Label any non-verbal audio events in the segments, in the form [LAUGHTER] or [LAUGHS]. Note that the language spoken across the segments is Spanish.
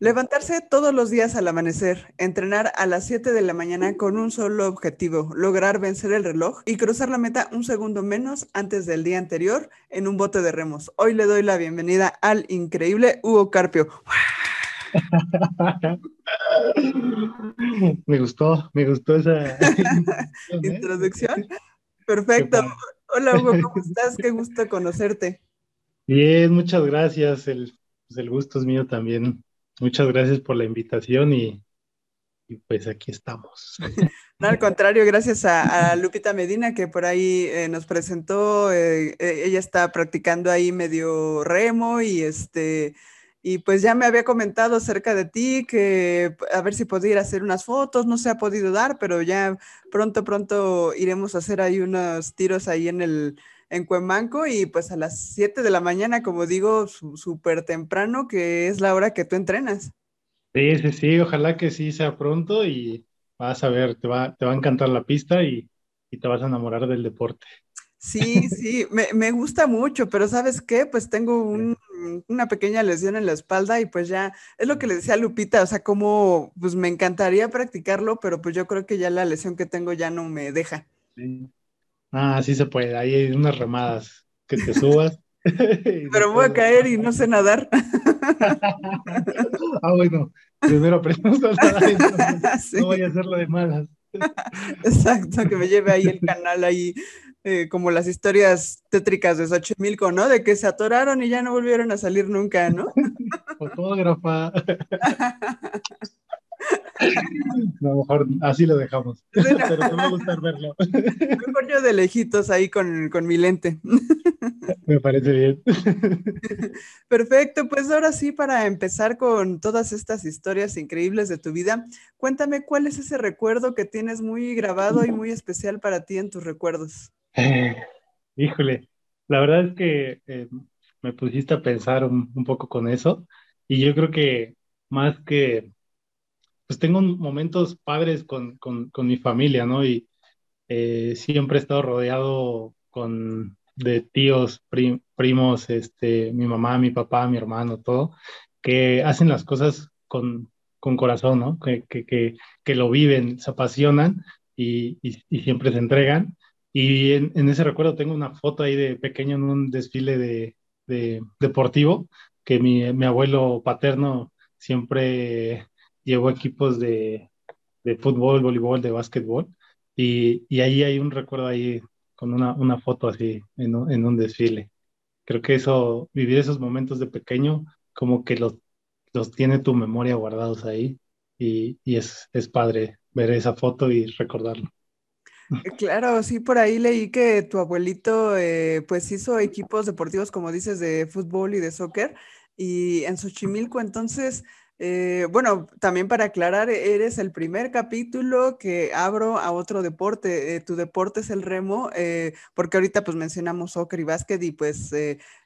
Levantarse todos los días al amanecer, entrenar a las 7 de la mañana con un solo objetivo, lograr vencer el reloj y cruzar la meta un segundo menos antes del día anterior en un bote de remos. Hoy le doy la bienvenida al increíble Hugo Carpio. [LAUGHS] me gustó, me gustó esa [LAUGHS] introducción. Perfecto. Hola Hugo, ¿cómo [LAUGHS] estás? Qué gusto conocerte. Bien, muchas gracias. El, pues el gusto es mío también Muchas gracias por la invitación y, pues aquí estamos. [LAUGHS] No, al contrario, gracias a, Lupita Medina que por ahí eh, nos presentó. Eh, eh, ella está practicando ahí medio remo y este y pues ya me había comentado acerca de ti que a ver si podía ir a hacer unas fotos, no se ha podido dar, pero ya pronto, pronto iremos a hacer ahí unos tiros ahí en el, en Cuemanco y pues a las 7 de la mañana, como digo, súper temprano, que es la hora que tú entrenas. Sí, sí, sí, ojalá que sí sea pronto y vas a ver, te va, te va a encantar la pista y, te vas a enamorar del deporte. Sí, sí, me, gusta mucho, pero ¿sabes qué? Pues tengo una pequeña lesión en la espalda y pues ya, es lo que le decía a Lupita, o sea, como, pues me encantaría practicarlo, pero pues yo creo que ya la lesión que tengo ya no me deja. Sí. Ah, sí se puede. Ahí hay unas remadas que te subas. [LAUGHS] Pero voy a caer y no sé nadar. [LAUGHS] ah, bueno. Primero aprendemos a nadar. No [LAUGHS] voy a hacerlo de malas. Exacto, que me lleve ahí el canal ahí, eh, como las historias tétricas de Xochimilco, ¿no? De que se atoraron y ya no volvieron a salir nunca, ¿no? Fotógrafa. [LAUGHS] A lo mejor así lo dejamos. [LAUGHS] Pero me va a gustar verlo. [LAUGHS] Mejor yo de lejitos ahí con, con mi lente. Me parece bien. Perfecto, pues ahora sí, para empezar con todas estas historias increíbles de tu vida, cuéntame cuál es ese recuerdo que tienes muy grabado y muy especial para ti en tus recuerdos. Eh, híjole, la verdad es que eh, me pusiste a pensar un, un poco con eso y yo creo que más que pues tengo momentos padres con, con, con mi familia, ¿no? Y eh, siempre he estado rodeado con, de tíos, primos, este, mi mamá, mi papá, mi hermano, todo, que hacen las cosas con, con corazón, ¿no? Que, que, que, que, lo viven, se apasionan y, y, siempre se entregan. Y en, en, ese recuerdo tengo una foto ahí de pequeño en un desfile de, de deportivo que mi, mi abuelo paterno siempre llevó equipos de, de fútbol, voleibol, de básquetbol, y, y, ahí hay un recuerdo ahí con una, una foto así en un, en un, desfile. Creo que eso, vivir esos momentos de pequeño, como que los, los tiene tu memoria guardados ahí, y, y es, es padre ver esa foto y recordarlo. Eh, claro, sí, por ahí leí que tu abuelito eh, pues hizo equipos deportivos, como dices, de fútbol y de soccer, y en Xochimilco, entonces, eh, bueno, también para aclarar, eres el primer capítulo que abro a otro deporte. Eh, tu deporte es el remo, eh, porque ahorita pues mencionamos soccer y básquet y pues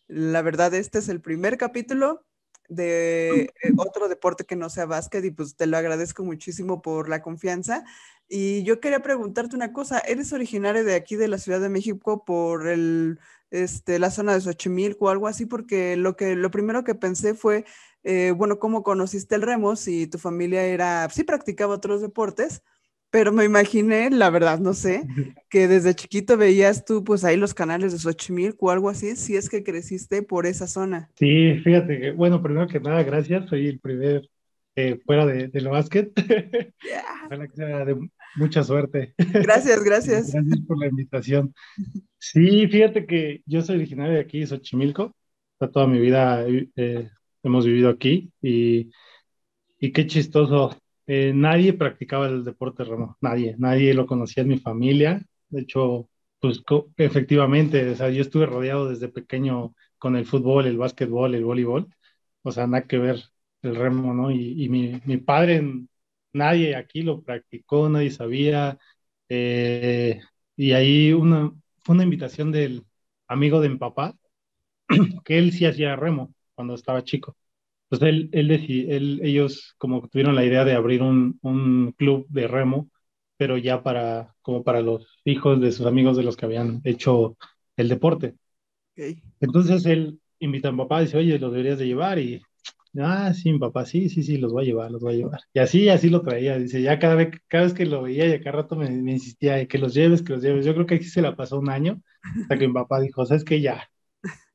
la verdad este es el primer capítulo de otro deporte que no sea básquet y pues te lo agradezco muchísimo por la confianza. Y yo quería preguntarte una cosa, ¿eres originario de aquí de la Ciudad de México por el, este, la zona de Xochimilco o algo así? Porque lo, que, lo primero que pensé fue eh, bueno, cómo conociste el remo, si tu familia era, sí practicaba otros deportes, pero me imaginé, la verdad, no sé, [LAUGHS] que desde chiquito veías tú pues ahí los canales de Xochimilco o algo así, si es que creciste por esa zona. Sí, fíjate, que, bueno, primero que nada, gracias, soy el primer eh, fuera de, del básquet. [LAUGHS] Sea de mucha suerte. Gracias, [LAUGHS] gracias. gracias por la invitación. Sí, fíjate que yo soy originario de aquí, Xochimilco, toda mi vida eh, hemos vivido aquí y, y qué chistoso. Eh, nadie practicaba el deporte remo, nadie, nadie lo conocía en mi familia. De hecho, pues efectivamente, o sea, yo estuve rodeado desde pequeño con el fútbol, el básquetbol, el voleibol, o sea, nada que ver el remo, ¿no? Y, mi, mi, padre, nadie aquí lo practicó, nadie sabía. Eh, y ahí una, fue una invitación del amigo de mi papá, [CLEARS THROAT] que él sí hacía remo cuando estaba chico. Pues él, él, él, ellos como tuvieron la idea de abrir un, un, club de remo, pero ya para, como para los hijos de sus amigos de los que habían hecho el deporte. Entonces él invita a mi papá y dice, oye, lo deberías de llevar y Ah, sí, papá, sí, sí, sí, los voy a llevar, los voy a llevar. Y así, así lo traía, dice, ya cada vez, cada vez que lo veía y a cada rato me, me insistía, que los lleves, que los lleves. Yo creo que aquí se la pasó un año, hasta que mi papá dijo, ¿sabes qué? Ya,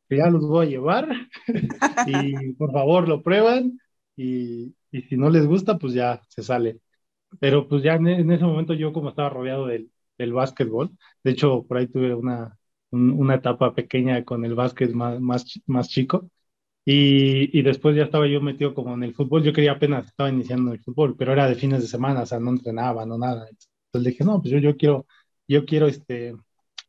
ya los voy a llevar [LAUGHS] y por favor lo prueban y, y, si no les gusta, pues ya se sale. Pero pues ya en, ese momento yo como estaba rodeado del, del básquetbol, de hecho por ahí tuve una, un, una etapa pequeña con el básquet más, más, más chico y, y, después ya estaba yo metido como en el fútbol. Yo quería apenas, estaba iniciando el fútbol, pero era de fines de semana, o sea, no entrenaba, no nada. Entonces dije, no, pues yo, yo quiero, yo quiero este,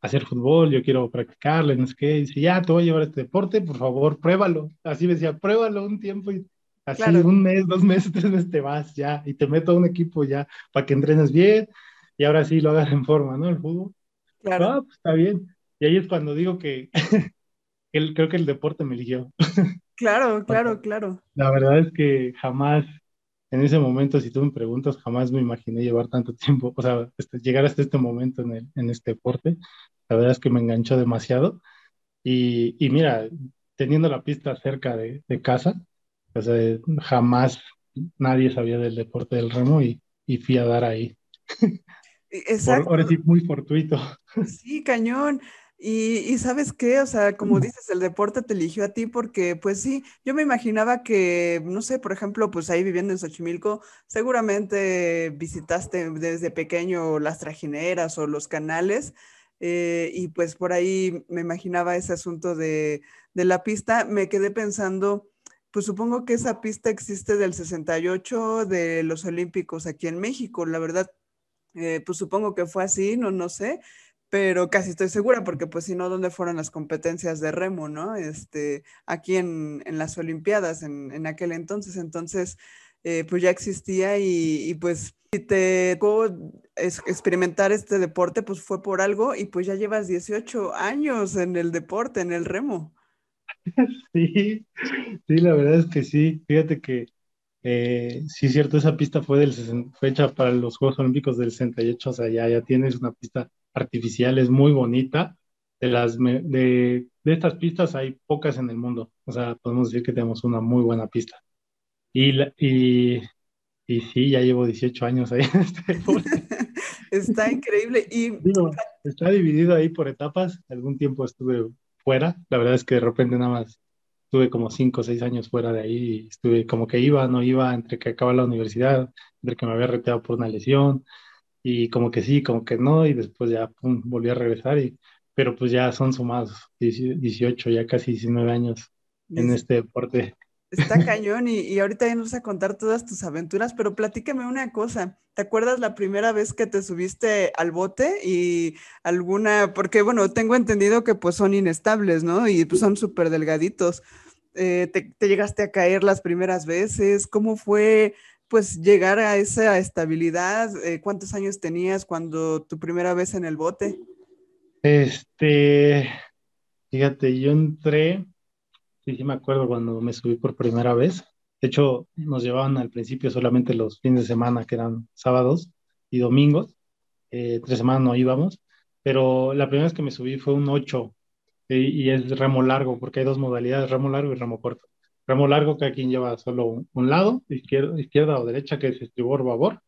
hacer fútbol, yo quiero practicarle, no sé qué. Y dice, ya, te voy a llevar este deporte, por favor, pruébalo. Así me decía, pruébalo un tiempo y así un mes, dos meses, [LAUGHS] tres meses te vas ya y te meto a un equipo ya para que entrenes bien y ahora sí lo hagas en forma, ¿no? El fútbol. Claro. Ah, pues está bien. Y ahí es cuando digo que, [LAUGHS] que creo que el deporte me eligió. Claro, [LAUGHS] claro, claro. La verdad es que jamás, en ese momento, si tú me preguntas, jamás me imaginé llevar tanto tiempo, o sea, este, llegar hasta este momento en, el, en este deporte. La verdad es que me enganchó demasiado. Y, y mira, teniendo la pista cerca de, de casa, o sea, jamás nadie sabía del deporte del remo y, y fui a dar ahí. Exacto. ahora sí, muy fortuito. Sí, cañón. Y, sabes qué, o sea, como dices, el deporte te eligió a ti porque, pues sí, yo me imaginaba que, no sé, por ejemplo, pues ahí viviendo en Xochimilco, seguramente visitaste desde pequeño las trajineras o los canales, eh, y pues por ahí me imaginaba ese asunto de, de la pista. Me quedé pensando, pues supongo que esa pista existe del 68 de los Olímpicos aquí en México, la verdad, eh, pues supongo que fue así, no, no sé pero casi estoy segura, porque pues si no, ¿dónde fueron las competencias de remo, no? Este, aquí en, en las Olimpiadas, en, en, aquel entonces, entonces, eh, pues ya existía y, pues si te tocó experimentar este deporte, pues fue por algo y pues ya llevas 18 años en el deporte, en el remo. [LAUGHS] Sí, sí, la verdad es que sí, fíjate que eh, sí es cierto, esa pista fue del fecha para los Juegos Olímpicos del 68, o sea, ya, ya tienes una pista artificial, es muy bonita. De, las, de, de estas pistas hay pocas en el mundo, o sea, podemos decir que tenemos una muy buena pista. Y, y, y sí, ya llevo 18 años ahí en este [LAUGHS] Está increíble. Y... está dividido ahí por etapas. Algún tiempo estuve fuera. La verdad es que de repente nada más estuve como 5 o 6 años fuera de ahí. Estuve como que iba, no iba, entre que acaba la universidad, entre que me había retirado por una lesión y como que sí, como que no, y después ya pum, volví a regresar, y, pero pues ya son sumados 18, ya casi 19 años en este deporte. Está [LAUGHS] cañón y, y, ahorita ya nos vas a contar todas tus aventuras, pero platícame una cosa. ¿Te acuerdas la primera vez que te subiste al bote y alguna, porque bueno, tengo entendido que pues son inestables, ¿no? Y pues son súper delgaditos. Eh, te, te, llegaste a caer las primeras veces? ¿Cómo fue pues llegar a esa estabilidad? Eh, ¿Cuántos años tenías cuando tu primera vez en el bote? Este, fíjate, yo entré, sí, sí me acuerdo cuando me subí por primera vez. De hecho, nos llevaban al principio solamente los fines de semana, que eran sábados y domingos. Eh, tres semanas no íbamos, pero la primera vez que me subí fue un 8 y es remo largo, porque hay dos modalidades, remo largo y remo corto remo largo, que quien lleva solo un, lado, izquierda, izquierda o derecha, que es estribor babor.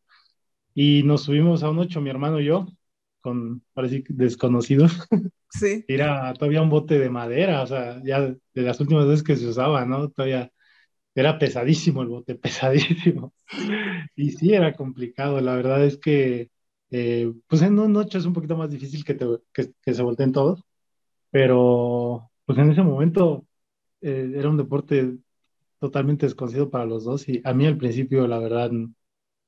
Y nos subimos a un ocho, mi hermano y yo, con, parece desconocidos. [LAUGHS] Sí. Era todavía un bote de madera, o sea, ya de las últimas veces que se usaba, ¿no? Todavía era pesadísimo el bote, [LAUGHS] pesadísimo. Y sí, era complicado. La verdad es que, eh, pues en un ocho es un poquito más difícil que, te, que, que se volteen todos, pero pues en ese momento eh, era un deporte totalmente desconocido para los dos y a mí al principio la verdad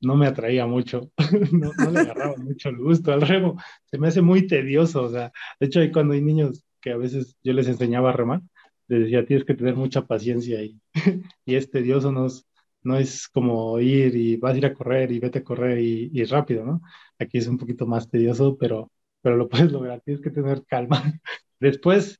no me atraía mucho, [LAUGHS] no, le agarraba mucho el gusto al remo, se me hace muy tedioso, o sea, de hecho cuando hay niños que a veces yo les enseñaba a remar, les decía tienes que tener mucha paciencia y, [LAUGHS] y es tedioso, no es, no es como ir y vas a ir a correr y vete a correr y, y rápido, ¿no? Aquí es un poquito más tedioso, pero, pero lo [LAUGHS] puedes lograr, tienes que tener calma. Después,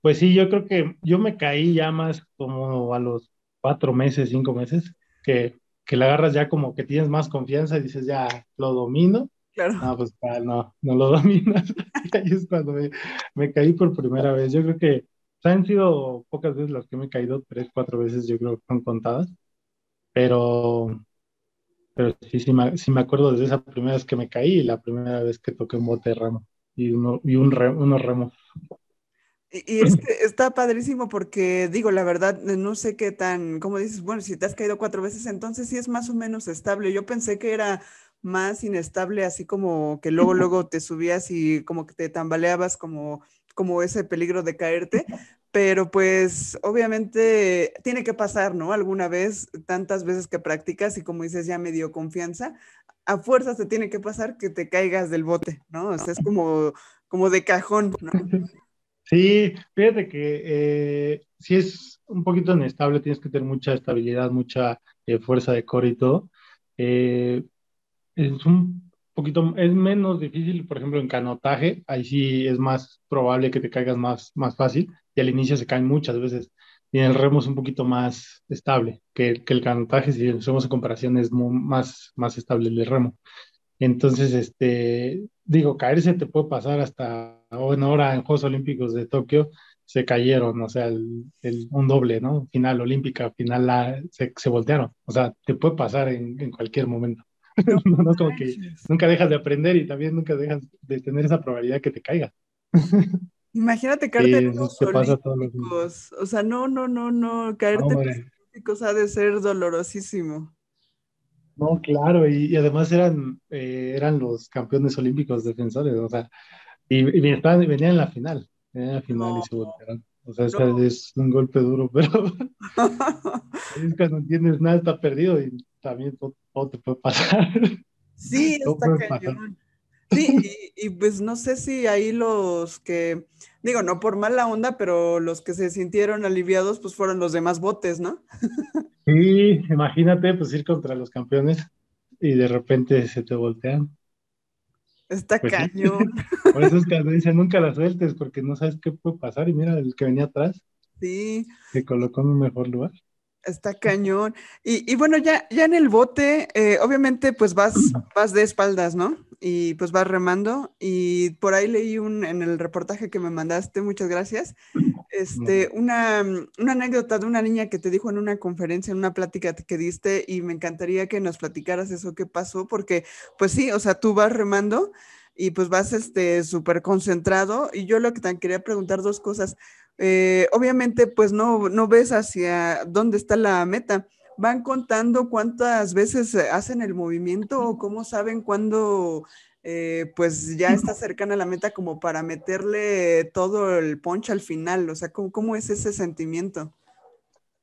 pues sí, yo creo que yo me caí ya más como a los cuatro meses, cinco meses, que, que la agarras ya como que tienes más confianza y dices, ya lo domino. Claro. No, pues no, no lo [LAUGHS] dominas. ahí es cuando me, me, caí por primera vez. Yo creo que han sido pocas veces las que me he caído, tres, cuatro veces yo creo que son contadas, pero, pero sí, sí me, sí me acuerdo desde esa primera vez que me caí y la primera vez que toqué un bote de remo y, uno, y un unos remos. Y, es que está padrísimo porque, digo, la verdad, no sé qué tan, como dices, bueno, si te has caído cuatro veces, entonces sí es más o menos estable. Yo pensé que era más inestable, así como que luego, [LAUGHS] luego te subías y como que te tambaleabas como, como ese peligro de caerte, pero pues obviamente tiene que pasar, ¿no? Alguna vez, tantas veces que practicas y como dices, ya me dio confianza, a fuerzas te tiene que pasar que te caigas del bote, ¿no? O sea, es como, como de cajón, ¿no? [LAUGHS] Sí, fíjate que eh, si es un poquito inestable, tienes que tener mucha estabilidad, mucha eh, fuerza de core y todo. Eh, es un poquito, es menos difícil, por ejemplo, en canotaje, ahí sí es más probable que te caigas más, más fácil y al inicio se caen muchas veces. Y en el remo es un poquito más estable que, que el canotaje, si hacemos en comparación, es más, más estable el remo. Entonces, este, digo, caerse te puede pasar hasta, bueno, ahora en Juegos Olímpicos de Tokio se cayeron, o sea, el, un doble, ¿no? Final olímpica, final la, se, se, voltearon. O sea, te puede pasar en, en cualquier momento. [LAUGHS] No, como que nunca dejas de aprender y también nunca dejas de tener esa probabilidad que te caiga. [LAUGHS] Imagínate caerte en los olímpicos. O sea, no, no, no, no, caerte en los olímpicos ha de ser dolorosísimo. No, claro, y, además eran, eh, eran los campeones olímpicos defensores, o sea, y, venían en la final, venían en la final y se voltearon. O sea, es un golpe duro, pero [LAUGHS] es que no entiendes nada, está perdido y también todo, te puede pasar. Sí, está cañón. Sí, y, pues no sé si ahí los que, digo, no por mala onda, pero los que se sintieron aliviados, pues fueron los demás botes, ¿no? Sí, imagínate, pues ir contra los campeones y de repente se te voltean. Está pues cañón. [LAUGHS] Por eso es que dicen nunca la sueltes, porque no sabes qué puede pasar. Y mira, el que venía atrás. Sí. Se colocó en un mejor lugar. Está cañón. Y, bueno, ya, ya en el bote, eh, obviamente, pues vas, [CLEARS THROAT] vas de espaldas, ¿no? Y pues vas remando. Y por ahí leí un, en el reportaje que me mandaste, muchas gracias, este, una, una anécdota de una niña que te dijo en una conferencia, en una plática que diste, y me encantaría que nos platicaras eso que pasó, porque pues sí, o sea, tú vas remando y pues vas este súper concentrado. Y yo lo que te quería preguntar dos cosas. Eh, obviamente, pues no, no ves hacia dónde está la meta. ¿Van contando cuántas veces hacen el movimiento o cómo saben cuándo eh, pues ya está cercana a la meta como para meterle todo el punch al final? O sea, ¿cómo, es ese sentimiento?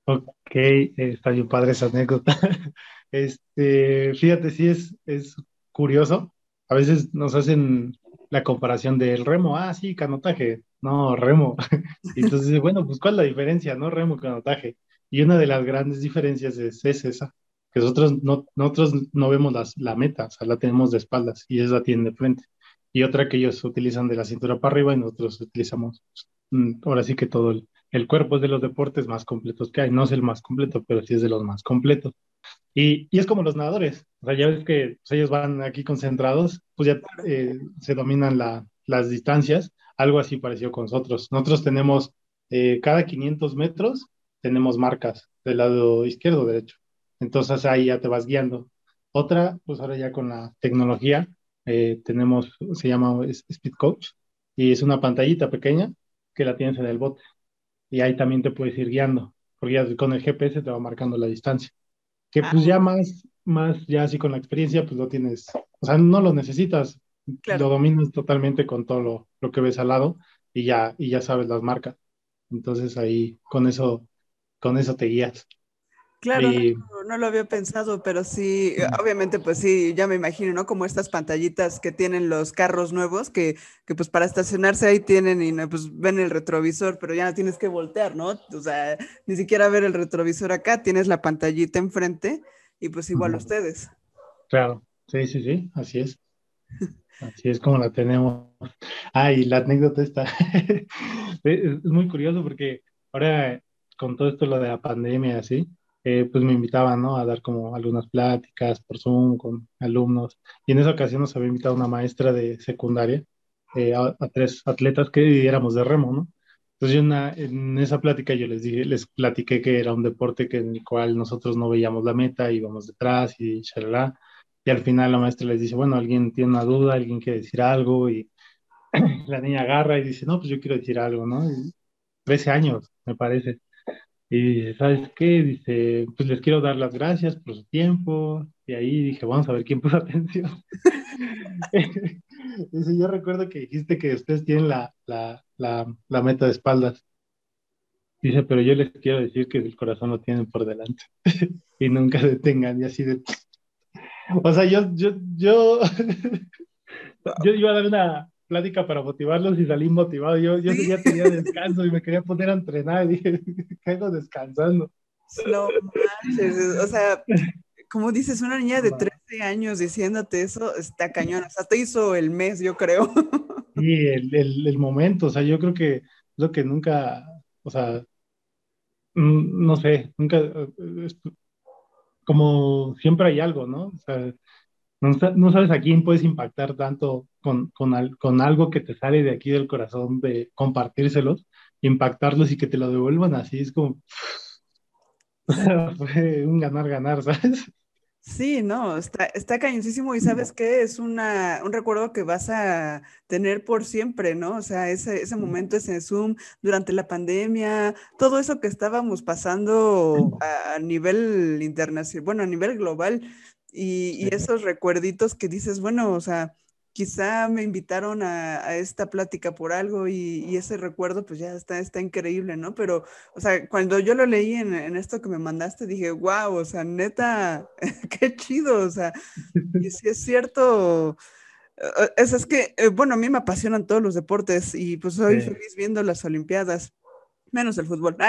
Ok, está bien padre esa anécdota. [LAUGHS] Este, fíjate, sí es, es curioso. A veces nos hacen la comparación del remo, ah, sí, canotaje, no, remo. [LAUGHS] Entonces, bueno, pues ¿cuál es la diferencia, no? Remo, canotaje. Y una de las grandes diferencias es, esa, que nosotros no, nosotros no vemos las, la meta, o sea, la tenemos de espaldas y ellos la tienen de frente. Y otra que ellos utilizan de la cintura para arriba y nosotros utilizamos, mm, ahora sí que todo el, el cuerpo es de los deportes más completos que hay. No es el más completo, pero sí es de los más completos. Y, y es como los nadadores. O sea, ya ves que pues, ellos van aquí concentrados, pues ya eh, se dominan la, las distancias. Algo así pareció con nosotros. Nosotros tenemos, eh, cada 500 metros, tenemos marcas del lado izquierdo derecho. Entonces ahí ya te vas guiando. Otra, pues ahora ya con la tecnología, eh, tenemos, se llama Speed Coach, y es una pantallita pequeña que la tienes en el bote y ahí también te puedes ir guiando, porque ya con el GPS te va marcando la distancia. Que pues ya ah. más, más, ya así con la experiencia, pues lo tienes, o sea, no lo necesitas, lo dominas totalmente con todo lo, lo, que ves al lado y ya, y ya sabes las marcas. Entonces ahí con eso, con eso te guías. Claro, no, lo había pensado, pero sí, obviamente, pues sí, ya me imagino, ¿no? Como estas pantallitas que tienen los carros nuevos, que, que pues para estacionarse ahí tienen y pues ven el retrovisor, pero ya no tienes que voltear, ¿no? O sea, ni siquiera ver el retrovisor acá, tienes la pantallita enfrente y pues igual ustedes. Claro, sí, sí, sí, así es. Así es como la tenemos. Ah, y la anécdota está, [LAUGHS] es muy curioso porque ahora con todo esto lo de la pandemia, así, eh, pues me invitaban, ¿no? A dar como algunas pláticas por Zoom con alumnos. Y en esa ocasión nos había invitado una maestra de secundaria, eh, a, tres atletas que éramos de remo, ¿no? Entonces en esa plática yo les dije, les platiqué que era un deporte que en el cual nosotros no veíamos la meta, íbamos detrás y shalala. Y al final la maestra les dice, bueno, alguien tiene una duda, alguien quiere decir algo y [CLEARS THROAT] la niña agarra y dice, no, pues yo quiero decir algo, ¿no? 13 años, me parece. Y dice, ¿sabes qué? Dice, pues les quiero dar las gracias por su tiempo. Y ahí dije, vamos a ver quién puso [LAUGHS] atención. [LAUGHS] dice, yo recuerdo que dijiste que ustedes tienen la, la, la, meta de espaldas. Dice, pero yo les quiero decir que el corazón lo tienen por delante [LAUGHS] y nunca detengan y así de... O sea, yo, yo, yo, yo iba a dar una plática para motivarlos y salí motivado. Yo, yo ya tenía descanso y me quería poner a entrenar y dije, [LAUGHS] caigo descansando. No manches, o sea, como dices, una niña de 13 años diciéndote eso está cañón, o sea, te hizo el mes, yo creo. [LAUGHS] Sí, el, el, el, momento, o sea, yo creo que lo que nunca, o sea, no sé, nunca, eh, como siempre hay algo, ¿no? O sea, no, sabes a quién puedes impactar tanto con, con, con, algo que te sale de aquí del corazón, de compartírselos, impactarlos y que te lo devuelvan así, es como, [LAUGHS] fue un ganar-ganar, ¿sabes? Sí, no, está, está cañoncísimo y sabes qué, es una, un recuerdo que vas a tener por siempre, ¿no? O sea, ese, ese momento, ese Zoom durante la pandemia, todo eso que estábamos pasando a nivel internacional, bueno, a nivel global, y, y, esos recuerditos que dices, bueno, o sea, quizá me invitaron a, esta plática por algo y, ese recuerdo pues ya está, está increíble, ¿no? Pero, o sea, cuando yo lo leí en, esto que me mandaste, dije, wow, o sea, neta, [LAUGHS] qué chido, o sea, y si es cierto, eh, es, es que, eh, bueno, a mí me apasionan todos los deportes y pues soy feliz viendo las Olimpiadas, menos el fútbol. [LAUGHS]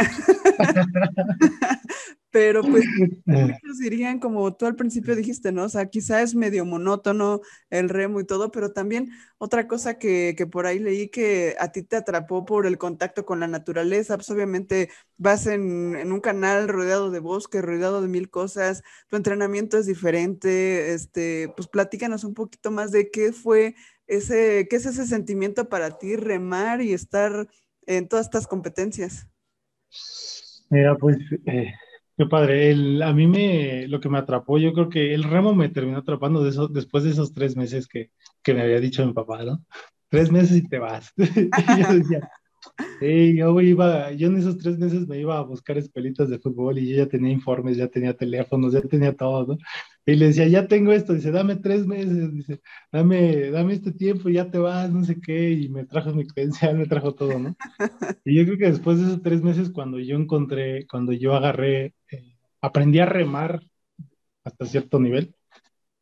[LAUGHS] Pero pues [LAUGHS] muchos dirían, como tú al principio dijiste, ¿no? O sea, quizá es medio monótono el remo y todo, pero también otra cosa que, que, por ahí leí que a ti te atrapó por el contacto con la naturaleza, pues obviamente vas en, en un canal rodeado de bosque, rodeado de mil cosas, tu entrenamiento es diferente, este, pues platícanos un poquito más de qué fue ese, qué es ese sentimiento para ti remar y estar en todas estas competencias. Mira, pues... Eh Qué padre. El, a mí me, lo que me atrapó, yo creo que el remo me terminó atrapando después de esos tres meses que, que me había dicho mi papá, ¿no? Tres meses y te vas. [LAUGHS] y yo decía, Sí, yo iba, yo en esos tres meses me iba a buscar escuelitas de fútbol y yo ya tenía informes, ya tenía teléfonos, ya tenía todo, ¿no? Y le decía, ya tengo esto, dice, dame tres meses, dice, dame, dame este tiempo y ya te vas, no sé qué, y me trajo mi credencial, me trajo todo, ¿no? [LAUGHS] Y yo creo que después de esos tres meses, cuando yo encontré, cuando yo agarré, eh, aprendí a remar hasta cierto nivel,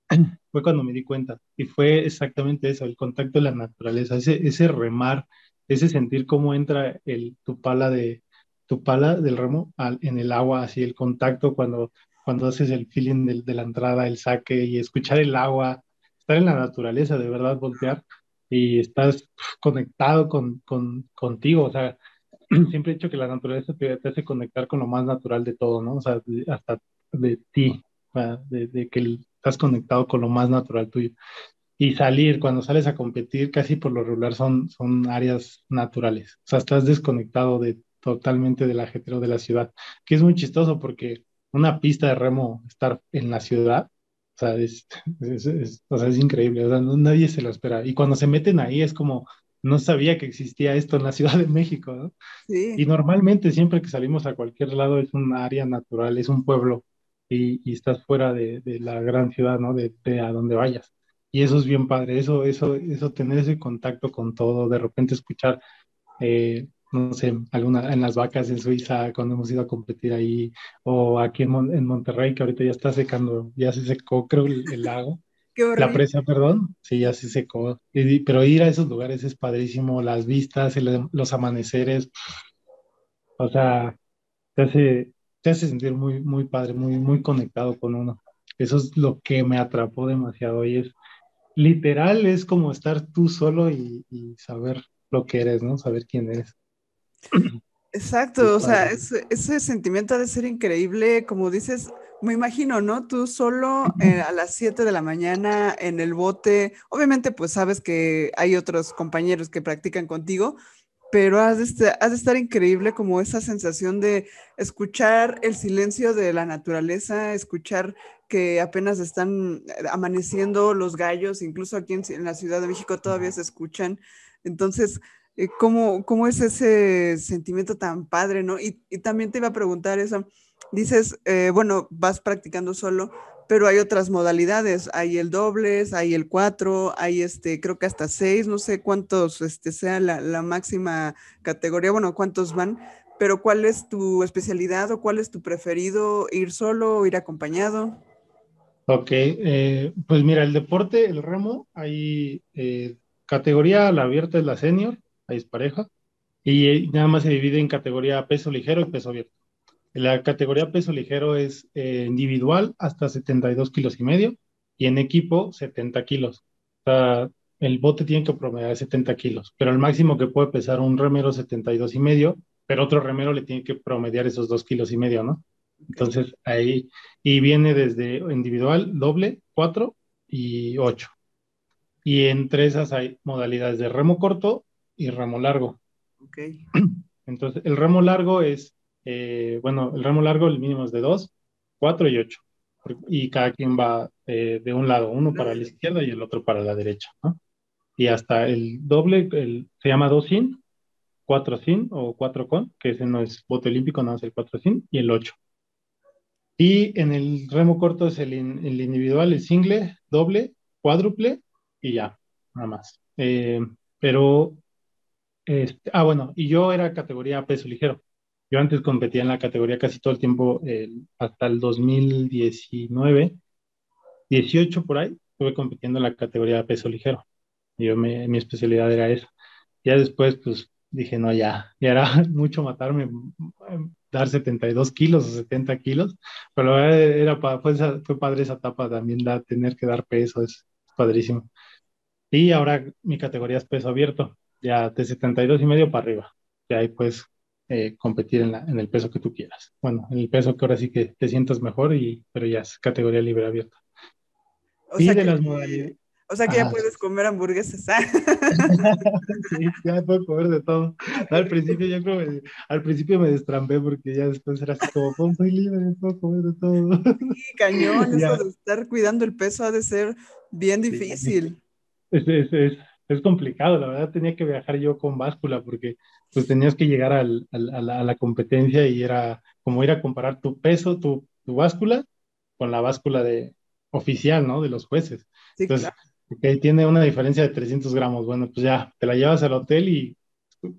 [CLEARS THROAT] fue cuando me di cuenta. Y fue exactamente eso, el contacto de la naturaleza, ese, ese remar ese sentir cómo entra el, tu pala de tu pala del remo en el agua, así el contacto cuando, cuando haces el feeling de, de, la entrada, el saque y escuchar el agua, estar en la naturaleza, de verdad voltear y estás conectado con, con, contigo, o sea, [CLEARS THROAT] siempre he dicho que la naturaleza te, hace conectar con lo más natural de todo, ¿no? O sea, hasta de ti, de, de, que estás conectado con lo más natural tuyo y salir, cuando sales a competir, casi por lo regular son, son áreas naturales. O sea, estás desconectado de, totalmente del ajetreo de la ciudad, que es muy chistoso porque una pista de remo estar en la ciudad, o sea, es, o sea, es increíble, o sea, nadie se lo espera. Y cuando se meten ahí es como, no sabía que existía esto en la [LAUGHS] Ciudad de México, ¿no? Sí. Y normalmente siempre que salimos a cualquier lado es un área natural, es un pueblo y, y estás fuera de, de, la gran ciudad, ¿no? De, de a donde vayas. Y eso es bien padre, eso, eso, eso, tener ese contacto con todo, de repente escuchar, eh, no sé, alguna, en las vacas en Suiza, cuando hemos ido a competir ahí, o aquí en, en Monterrey, que ahorita ya está secando, ya se secó, creo, el, lago. [LAUGHS] la presa, perdón, sí, ya se secó. pero ir a esos lugares es padrísimo, las vistas, los amaneceres, o sea, te hace, te hace sentir muy, muy padre, muy, muy conectado con uno. Eso es lo que me atrapó demasiado y es literal es como estar tú solo y, saber lo que eres, ¿no? Saber quién eres. Exacto, o sea, ese, sentimiento ha de ser increíble, como dices, me imagino, ¿no? Tú solo eh, a las 7 de la mañana en el bote, obviamente pues sabes que hay otros compañeros que practican contigo, pero has de, estar, increíble como esa sensación de escuchar el silencio de la naturaleza, escuchar que apenas están amaneciendo los gallos, incluso aquí en, la Ciudad de México todavía se escuchan. Entonces, eh, ¿cómo, ¿cómo, es ese sentimiento tan padre, no? Y, también te iba a preguntar eso, dices, eh, bueno, vas practicando solo, pero hay otras modalidades, hay el dobles, hay el cuatro, hay este, creo que hasta seis, no sé cuántos este, sea la, máxima categoría, bueno, cuántos van, pero ¿cuál es tu especialidad o cuál es tu preferido, ir solo o ir acompañado? Ok, eh, pues mira, el deporte, el remo, hay eh, categoría, la abierta es la senior, ahí es pareja, y nada más se divide en categoría peso ligero y peso abierto. La categoría peso ligero es eh, individual hasta 72 kilos y medio y en equipo 70 kilos. El bote tiene que promediar 70 kilos, pero el máximo que puede pesar un remero 72 y medio, pero otro remero le tiene que promediar esos 2 kilos y medio, ¿no? Entonces ahí, y viene desde individual, doble, 4 y 8. Y entre esas hay modalidades de remo corto y remo largo. Ok. Entonces, el remo largo es eh, bueno, el ramo largo, el mínimo es de 2, 4 y 8. Y cada quien va eh, de un lado, uno para la izquierda y el otro para la derecha, ¿no? Y hasta el doble, el, se llama 2 sin, 4 sin o 4 con, que ese no es bote olímpico, no es el 4 sin, y el 8. Y en el remo corto es el, el individual, el single, doble, cuádruple y ya, nada más. Eh, pero, este, ah, bueno, y yo era categoría peso ligero. Yo antes competía en la categoría casi todo el tiempo, hasta el 2019, 18 por ahí, estuve compitiendo en la categoría peso ligero. Yo mi especialidad era esa. Ya después, pues dije, no, ya, [LAUGHS] ya era mucho matarme, dar 72 kilos o 70 kilos, pero era, fue, fue padre esa etapa también, da, tener que dar peso, es padrísimo. Y ahora mi categoría es peso abierto, ya de 72 y medio para arriba. Ya ahí pues eh, competir en, en, el peso que tú quieras. Bueno, en el peso que ahora sí que te sientas mejor, y, pero ya es categoría libre abierta. O sea de que, las modalidades. O sea que ya puedes comer hamburguesas. ¿ah? [LAUGHS] sí, ya puedo comer de todo. al principio yo creo al principio me destrampé porque ya después era así como, oh, soy libre, puedo comer de todo. [LAUGHS] Sí, cañón, [LAUGHS] eso de estar cuidando el peso ha de ser bien difícil. es, es, es complicado, la verdad tenía que viajar yo con báscula porque pues tenías que llegar al, a, la, competencia y era como ir a comparar tu peso, tu, tu báscula con la báscula de oficial, ¿no? De los jueces. Entonces, tiene una diferencia de 300 gramos. Bueno, pues ya, te la llevas al hotel y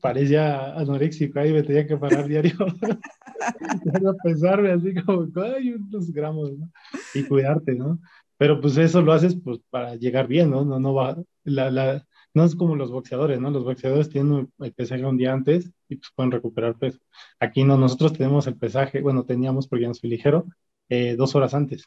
parece ya anoréxico, ahí me tenía que parar diario. [LAUGHS] a pesarme así como, ay, unos gramos, ¿no? Y cuidarte, ¿no? Pero pues eso lo haces pues para llegar bien, ¿no? No, no va, la, la, no es como los boxeadores, ¿no? Los boxeadores tienen el pesaje un día antes y pues pueden recuperar peso. Aquí no, nosotros tenemos el pesaje, bueno, teníamos porque ya no soy ligero, eh, dos horas antes,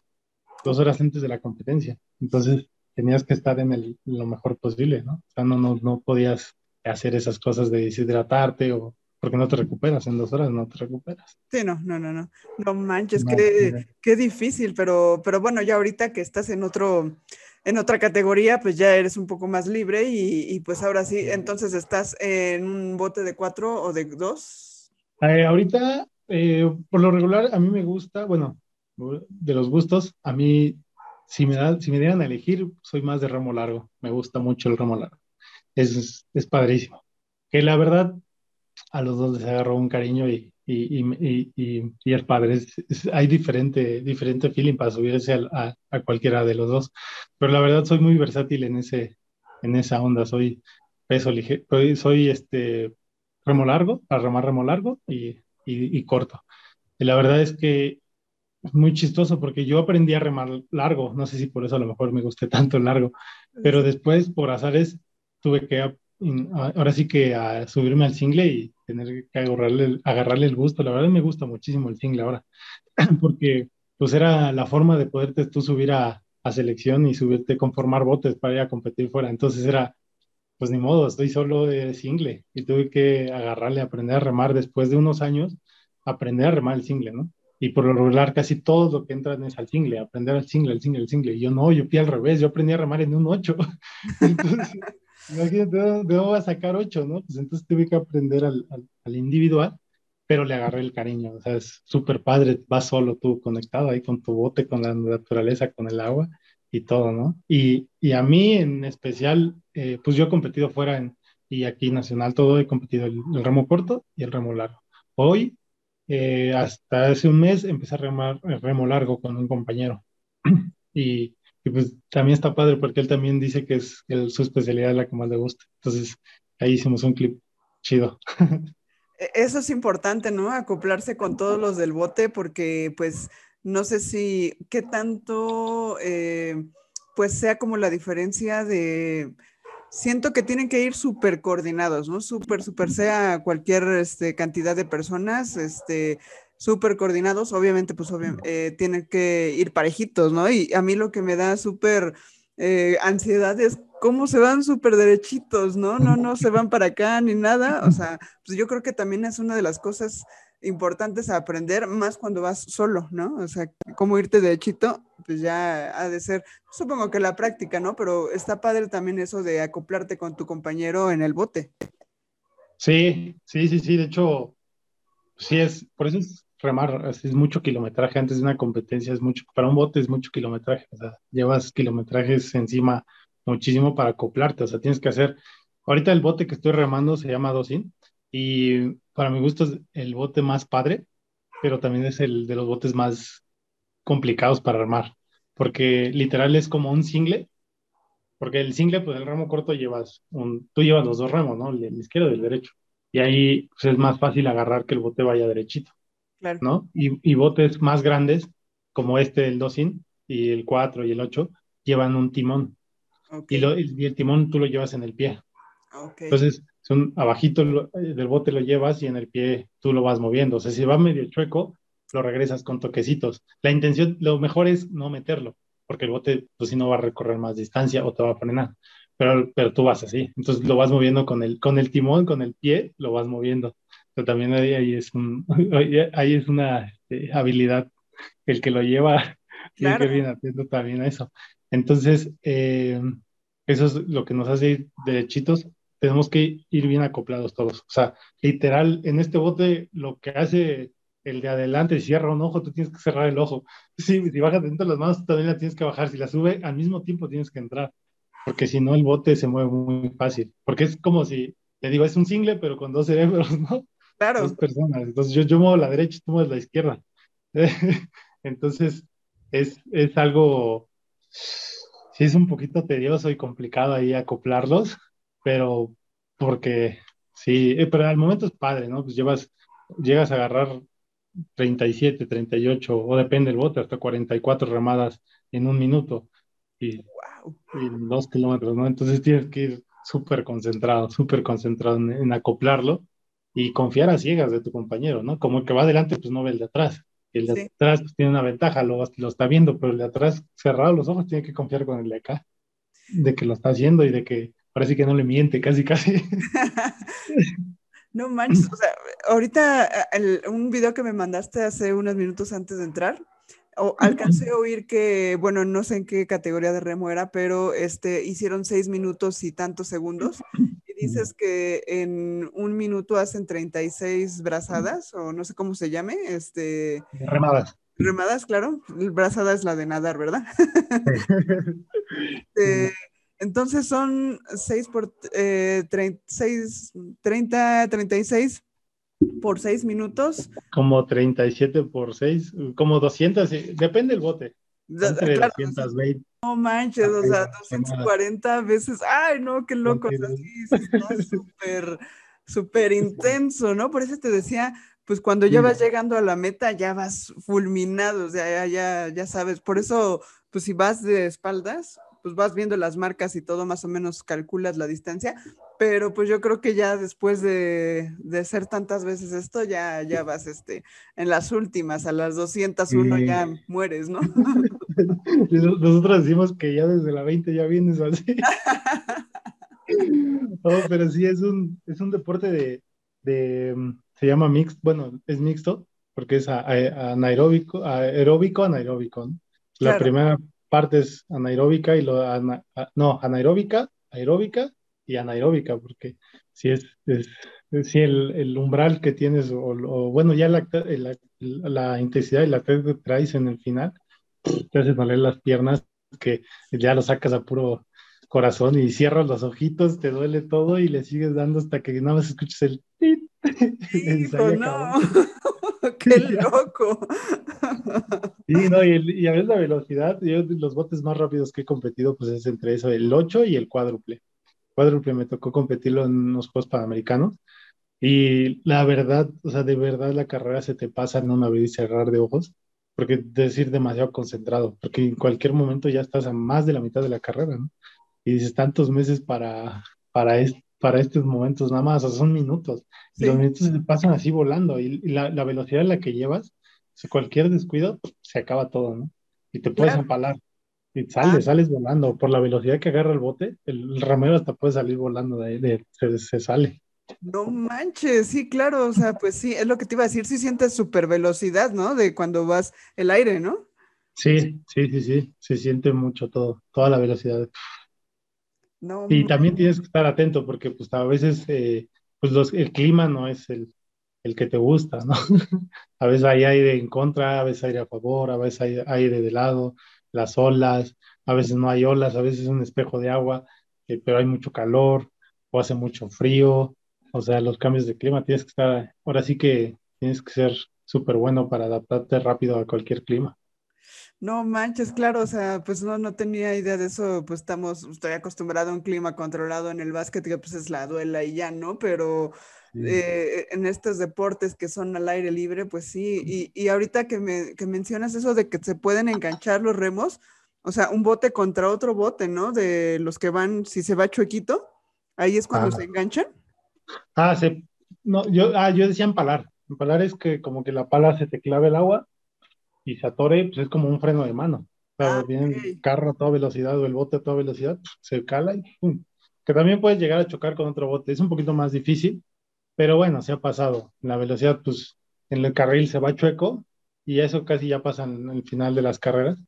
dos horas antes de la competencia. Entonces tenías que estar en el, lo mejor posible, ¿no? O sea, no, no, no podías hacer esas cosas de deshidratarte o porque no te recuperas, en dos horas no te recuperas. Sí, no, no, no, no. No manches, qué, qué, difícil, pero, pero bueno, ya ahorita que estás en otro, en otra categoría, pues ya eres un poco más libre y, pues ahora sí, entonces estás en un bote de cuatro o de dos. Eh, ahorita, eh, por lo regular, a mí me gusta, bueno, de los gustos, a mí, si me, da, si me dieran a elegir, soy más de ramo largo, me gusta mucho el ramo largo, es, es padrísimo. Que la verdad, a los dos les agarró un cariño y, y, y, y, es padre. hay diferente, diferente feeling para subirse a, a, cualquiera de los dos. Pero la verdad soy muy versátil en, ese, en esa onda. Soy peso ligero, soy, este remo largo, para remar remo largo y, y, corto. Y la verdad es que es muy chistoso porque yo aprendí a remar largo. No sé si por eso a lo mejor me guste tanto el largo. Pero después, por azares, tuve que ahora sí que a subirme al single y tener que agarrarle, agarrarle el gusto. La verdad me gusta muchísimo el single ahora, [CLEARS THROAT] porque pues era la forma de poderte tú subir a, a selección y subirte, conformar botes para ir a competir fuera. Entonces era, pues ni modo, estoy solo de single y tuve que agarrarle, aprender a remar después de unos años, aprender a remar el single, ¿no? Y por lo regular casi todo lo que entran es al single, aprender al single, el single, el single. Y yo no, yo fui al revés, yo aprendí a remar en un 8. [LAUGHS] Entonces, Imagínate, ¿de dónde a sacar ocho, no? Pues entonces tuve que aprender al, al, individual, pero le agarré el cariño, o sea, es súper padre, vas solo tú conectado ahí con tu bote, con la naturaleza, con el agua y todo, ¿no? Y, y a mí en especial, eh, pues yo he competido fuera en, y aquí nacional todo, he competido el, remo corto y el remo largo. Hoy, eh, hasta hace un mes, empecé a remar el remo largo con un compañero. [CLEARS THROAT] y y pues también está padre porque él también dice que es su especialidad es la que más le gusta. Entonces ahí hicimos un clip chido. [LAUGHS] E, eso es importante, ¿no? Acoplarse con todos los del bote porque pues no sé si qué tanto eh, pues sea como la diferencia de... Siento que tienen que ir súper coordinados, ¿no? Súper, súper sea cualquier este, cantidad de personas, este, súper coordinados, obviamente pues eh, tienen que ir parejitos, ¿no? Y a mí lo que me da súper eh, ansiedad es cómo se van súper derechitos, ¿no? No, no se van para acá ni nada, o sea, pues yo creo que también es una de las cosas importantes a aprender, más cuando vas solo, ¿no? O sea, cómo irte derechito, pues ya ha de ser, supongo que la práctica, ¿no? Pero está padre también eso de acoplarte con tu compañero en el bote. Sí, sí, sí, sí, de hecho, sí es, por eso es remar, es mucho kilometraje antes de una competencia, es mucho, para un bote es mucho kilometraje, o sea, llevas kilometrajes encima muchísimo para acoplarte, o sea, tienes que hacer, ahorita el bote que estoy remando se llama Dosin y para mi gusto es el bote más padre, pero también es el de los botes más complicados para remar, porque literal es como un single, porque el single, pues el remo corto llevas, un, tú llevas los dos remos, ¿no? El, izquierdo y el derecho, y ahí pues, es más fácil agarrar que el bote vaya derechito. ¿No? Y, botes más grandes, como este, el Dosin, y el 4 y el 8, llevan un timón. Y, el timón tú lo llevas en el pie. Entonces, son, abajito del bote lo llevas y en el pie tú lo vas moviendo. O sea, si va medio chueco, lo regresas con toquecitos. La intención, lo mejor es no meterlo, porque el bote, pues si no va a recorrer más distancia o te va a frenar. Pero, pero tú vas así. Entonces lo vas moviendo con el, con el timón, con el pie, lo vas moviendo. Pero también ahí, es, un, [LAUGHS] ahí es una este, habilidad. El que lo lleva [LAUGHS] tiene que ir atento también a eso. Entonces, eh, eso es lo que nos hace ir derechitos. Tenemos que ir bien acoplados todos. O sea, literal, en este bote lo que hace el de adelante cierra un ojo, tú tienes que cerrar el ojo. Sí, si bajas dentro de las manos, también la tienes que bajar. Si la sube, al mismo tiempo tienes que entrar. Porque si no, el bote se mueve muy fácil. Porque es como si, te digo, es un single, pero con dos cerebros, [LAUGHS] ¿no? Dos personas. Entonces yo, yo muevo la derecha y tú mueves la izquierda. [LAUGHS] Entonces es, es algo, sí es un poquito tedioso y complicado ahí acoplarlos, pero porque sí, eh, pero al momento es padre, ¿no? Pues llevas, llegas a agarrar 37, 38, o depende del bote, hasta 44 remadas en un minuto y, wow. y dos kilómetros, ¿no? Entonces tienes que ir súper concentrado, súper concentrado en, acoplarlo y confiar a ciegas de tu compañero, ¿no? Como el que va adelante, pues no ve el de atrás. El de atrás pues, tiene una ventaja, lo, lo está viendo, pero el de atrás, cerrado los ojos, tiene que confiar con el de acá, de que lo está haciendo y de que parece que no le miente, casi, casi. [LAUGHS] no manches, o sea, ahorita un video que me mandaste hace unos minutos antes de entrar, o, alcancé a oír que, bueno, no sé en qué categoría de remo era, pero este, hicieron seis minutos y tantos segundos dices que en un minuto hacen 36 brazadas, o no sé cómo se llame, este... Remadas. Remadas, claro. Brazada es la de nadar, ¿verdad? [LAUGHS] Este, entonces son 6 por eh, 36, 30, 36 por 6 minutos. Como 37 por 6, como 200, depende del bote. Entre claro, 220. No manches, o sea, 240 veces. Ay, no, qué loco. así, [LAUGHS] súper, súper intenso, ¿no? Por eso te decía, pues cuando ya vas llegando a la meta, ya vas fulminado, o sea, ya, ya, ya sabes. Por eso, pues si vas de espaldas, pues vas viendo las marcas y todo, más o menos calculas la distancia, pero pues yo creo que ya después de, de hacer tantas veces esto, ya, ya vas este, en las últimas, a las 201 ya mueres, ¿no? [LAUGHS] Nosotros decimos que ya desde la 20 ya vienes así. [LAUGHS] oh, pero sí, es un, es un deporte de, de, se llama mixto, bueno, es mixto, porque es anaeróbico, aeróbico, anaeróbico. ¿no? La primera parte es anaeróbica y lo, no, anaeróbica, aeróbica y anaeróbica, porque si es, si el, umbral que tienes, o, bueno, ya la, la, intensidad y la que traes en el final, te hace doler las piernas, que ya lo sacas a puro corazón y cierras los ojitos, te duele todo y le sigues dando hasta que nada más escuches el... [LAUGHS] [LAUGHS] Hijo, no. [LAUGHS] ¡Qué loco! Sí, no, y, a veces la velocidad, yo los botes más rápidos que he competido, pues es entre eso, el 8 y el cuádruple. Cuádruple me tocó competirlo en unos Juegos Panamericanos. Y la verdad, o sea, de verdad la carrera se te pasa en un abrir y cerrar de ojos, porque es ir demasiado concentrado, porque en cualquier momento ya estás a más de la mitad de la carrera, ¿no? Y dices tantos meses para, para, para estos momentos nada más, o sea, son minutos. Y los minutos se pasan así volando y, la, la, velocidad en la que llevas, si cualquier descuido, se acaba todo, ¿no? Y te puedes empalar. Y sales, ah. sales volando. Por la velocidad que agarra el bote, el, ramero hasta puede salir volando de ahí, de, se, sale. No manches, sí, claro, o sea, pues sí, es lo que te iba a decir, sí sientes super velocidad, ¿no? De cuando vas el aire, ¿no? Sí, sí, sí, sí, se siente mucho todo, toda la velocidad y también tienes que estar atento porque pues a veces eh, pues los, el clima no es el, el, que te gusta, ¿no? [LAUGHS] a veces hay aire en contra, a veces aire a favor, a veces hay aire de lado, las olas, a veces no hay olas, a veces es un espejo de agua, eh, pero hay mucho calor o hace mucho frío, o sea, los cambios de clima tienes que estar, ahora sí que tienes que ser súper bueno para adaptarte rápido a cualquier clima. No manches, claro, o sea, pues no, no tenía idea de eso, pues estamos, estoy acostumbrado a un clima controlado en el básquet, que pues es la duela y ya, ¿no? Pero eh, en estos deportes que son al aire libre, pues sí, y, y ahorita que, me, que mencionas eso de que se pueden enganchar los remos, o sea, un bote contra otro bote, ¿no? De los que van, si se va chuequito, ahí es cuando se enganchan. Ah, sí, no, yo, ah, yo decía empalar, empalar es que como que la pala se te clave el agua y se atore, pues es como un freno de mano. O sea, ah, viene el carro a toda velocidad o el bote a toda velocidad, se cala y ¡pum! Que también puedes llegar a chocar con otro bote. Es un poquito más difícil, pero bueno, se ha pasado. La velocidad, pues en el carril se va chueco y eso casi ya pasa en el final de las carreras.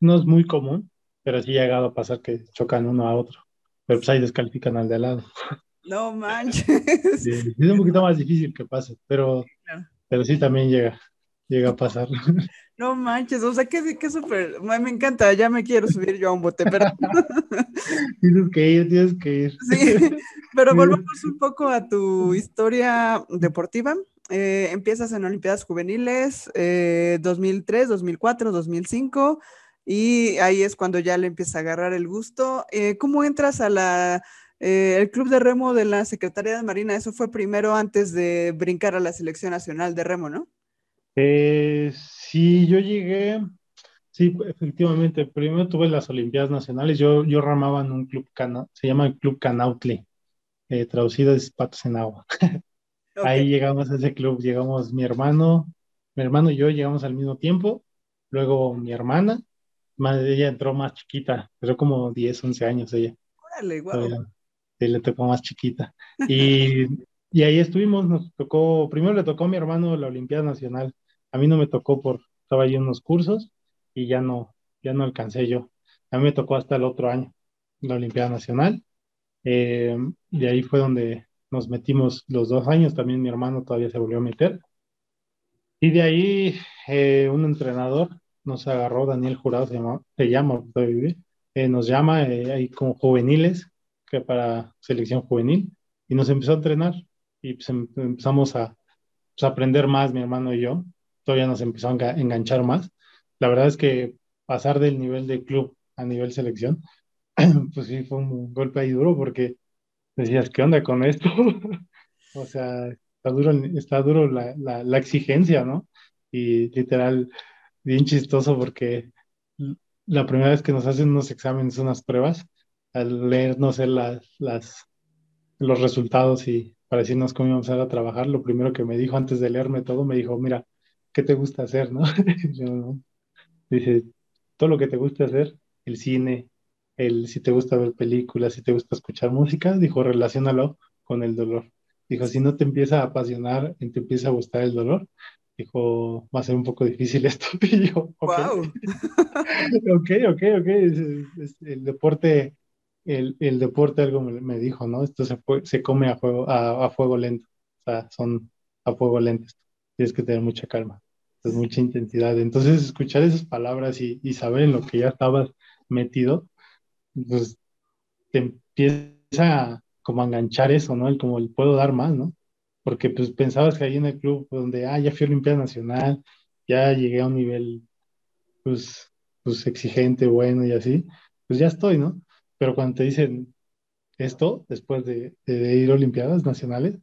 No es muy común, pero sí ha llegado a pasar que chocan uno a otro. Pero pues ahí descalifican al de al lado. No manches. es un poquito más difícil que pase, pero, pero sí también llega llega a pasar. No manches, o sea, que, que súper, me encanta, ya me quiero subir yo a un bote, pero... [LAUGHS] tienes que ir, tienes que ir. Sí, pero volvamos un poco a tu historia deportiva. Eh, empiezas en Olimpiadas Juveniles, 2003, 2004, 2005, y ahí es cuando ya le empieza a agarrar el gusto. Eh, ¿Cómo entras a la... Eh, el club de remo de la Secretaría de Marina, eso fue primero antes de brincar a la selección nacional de remo, ¿no? Eh, sí, yo llegué, sí, efectivamente, primero tuve las Olimpiadas Nacionales, yo, yo ramaba en un club, cana, se llama el Club Canautli, eh, traducido es Patos en Agua. [LAUGHS] Ahí llegamos a ese club, llegamos mi hermano, mi hermano y yo llegamos al mismo tiempo, luego mi hermana, más, ella entró más chiquita, pero como 10, 11 años ella. Órale, wow. Sí, le tocó más chiquita. Y, y ahí estuvimos, nos tocó, primero le tocó a mi hermano la Olimpiada Nacional, a mí no me tocó por, estaba ahí en unos cursos y ya no, ya no alcancé yo. A mí me tocó hasta el otro año, la Olimpiada Nacional. Eh, de ahí fue donde nos metimos los dos años, también mi hermano todavía se volvió a meter. Y de ahí eh, un entrenador nos agarró, Daniel Jurado se llama, se llama eh, nos llama ahí como juveniles, que para selección juvenil, y nos empezó a entrenar y pues em, empezamos a pues, aprender más mi hermano y yo todavía nos empezó a enganchar más. La verdad es que pasar del nivel de club a nivel selección, [CLEARS THROAT] pues sí fue un golpe ahí duro porque decías, ¿qué onda con esto? [LAUGHS] o sea, está duro, está duro la, la, exigencia, ¿no? Y literal, bien chistoso porque la primera vez que nos hacen unos exámenes, unas pruebas, al leer, no sé, las, las, los resultados y para decirnos cómo íbamos a, a trabajar, lo primero que me dijo antes de leerme todo, me dijo, mira, ¿qué te gusta hacer, [LAUGHS] no? Dice, todo lo que te gusta hacer, el cine, el si te gusta ver películas, si te gusta escuchar música, dijo, relacionalo con el dolor. Dijo, si no te empieza a apasionar y te empieza a gustar el dolor, dijo, va a ser un poco difícil [LAUGHS] esto. Y yo, ok, [LAUGHS] ok, ok, ok. el deporte el, el deporte algo me, dijo, ¿no? Esto se, se come a, fuego, a, a, fuego lento, o sea, son a fuego lento, tienes que tener mucha calma, mucha intensidad. Entonces, escuchar esas palabras y, saber en lo que ya estabas metido, pues te empieza como a enganchar eso, ¿no? El como el puedo dar más, ¿no? Porque pues pensabas que ahí en el club donde, ah, ya fui a Nacional, ya llegué a un nivel, pues, pues exigente, bueno y así, pues ya estoy, ¿no? Pero cuando te dicen esto, después de, ir a Olimpiadas Nacionales,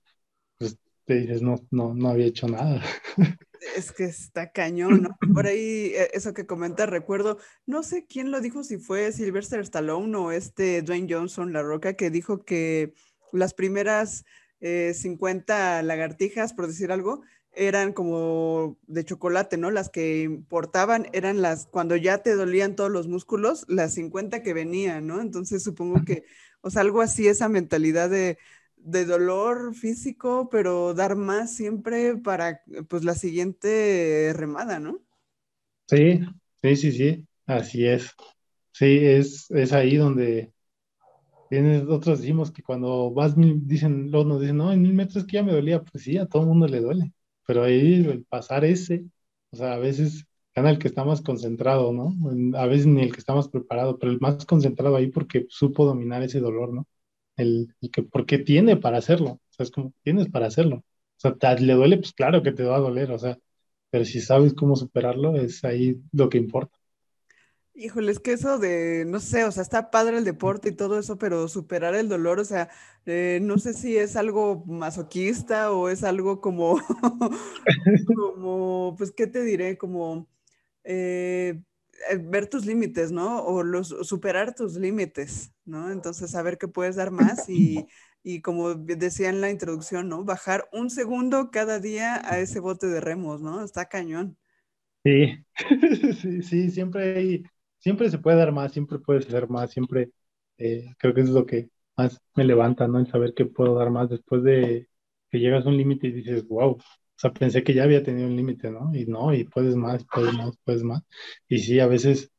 pues te dices, no, no, no había hecho nada. [LAUGHS] Es que está cañón. Por ahí, eh, eso que comentas, recuerdo, no sé quién lo dijo, si fue Sylvester Stallone o este Dwayne Johnson, La Roca, que dijo que las primeras 50 eh, lagartijas, por decir algo, eran como de chocolate, ¿no? Las que importaban eran las, cuando ya te dolían todos los músculos, las 50 que venían, ¿no? Entonces supongo que, o sea, algo así, esa mentalidad de, de dolor físico, pero dar más siempre para, pues, la siguiente remada, ¿no? Sí, sí, sí, sí, así es. Sí, es, es ahí donde tienes, otros decimos que cuando vas, dicen, luego nos dicen, no, en mil metros que ya me dolía, pues sí, a todo el mundo le duele pero ahí el pasar ese, o sea, a veces gana el que está más concentrado, ¿no? A veces ni el que está más preparado, pero el más concentrado ahí porque supo dominar ese dolor, ¿no? El, que porque tiene para hacerlo, o sea, es como, tienes para hacerlo. O sea, le duele, pues claro que te va a doler, o sea, pero si sabes cómo superarlo, es ahí lo que importa. Híjole, es que eso de, no sé, o sea, está padre el deporte y todo eso, pero superar el dolor, o sea, eh, no sé si es algo masoquista o es algo como, [LAUGHS] como, pues, ¿qué te diré? Como eh, eh, ver tus límites, ¿no? O los, superar tus límites, ¿no? Entonces, saber que puedes dar más y, y como decía en la introducción, ¿no? Bajar un segundo cada día a ese bote de remos, ¿no? Está cañón. Sí, [LAUGHS] sí, sí, siempre hay siempre se puede dar más, siempre puedes hacer más, siempre eh, creo que es lo que más me levanta, ¿no? El saber que puedo dar más después de que llegas a un límite y dices, wow, o sea, pensé que ya había tenido un límite, ¿no? Y no, y puedes más, puedes más, puedes más. Y sí, a veces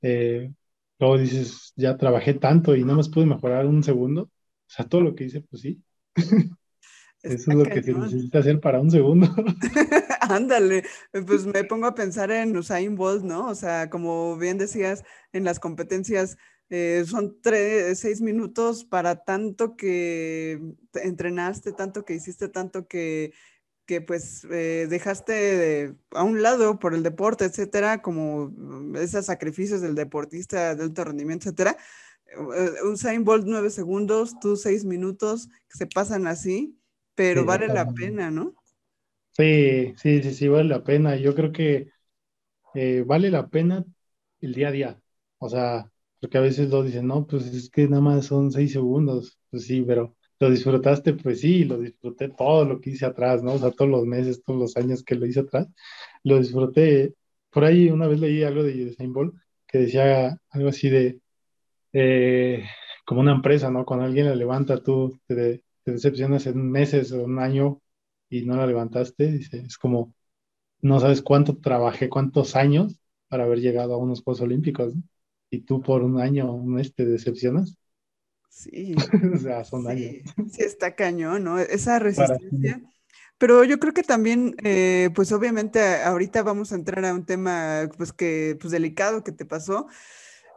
eh, luego dices, ya trabajé tanto y no más pude mejorar un segundo. O sea, todo lo que hice, pues sí. [LAUGHS] Eso es lo que se necesita hacer para un segundo. [LAUGHS] [LAUGHS] Ándale, pues me pongo a pensar en Usain Bolt, ¿no? O sea, como bien decías, en las competencias eh, son tres, seis minutos para tanto que entrenaste, tanto que hiciste, tanto que, que pues eh, dejaste a un lado por el deporte, etcétera, como esos sacrificios del deportista de alto rendimiento, etcétera. Eh, Usain Bolt nueve segundos, tú seis minutos, que se pasan así pero vale la pena, ¿no? Sí, sí, sí, sí, vale la pena. Yo creo que eh, vale la pena el día a día. O sea, porque a veces lo dicen, no, pues es que nada más son seis segundos. Pues sí, pero lo disfrutaste, pues sí, lo disfruté todo lo que hice atrás, ¿no? O sea, todos los meses, todos los años que lo hice atrás, lo disfruté. Por ahí una vez leí algo de Usain Bolt que decía algo así de, eh, como una empresa, ¿no? Cuando alguien la levanta, tú te, te decepcionas en meses o un año y no la levantaste, dice, es como, no sabes cuánto trabajé, cuántos años para haber llegado a unos Juegos Olímpicos, y tú por un año, un mes te decepcionas. Sí. [LAUGHS] o sea, son años. Sí, está cañón, ¿no? Esa resistencia. Pero yo creo que también, eh, pues obviamente ahorita vamos a entrar a un tema, pues que, pues delicado que te pasó,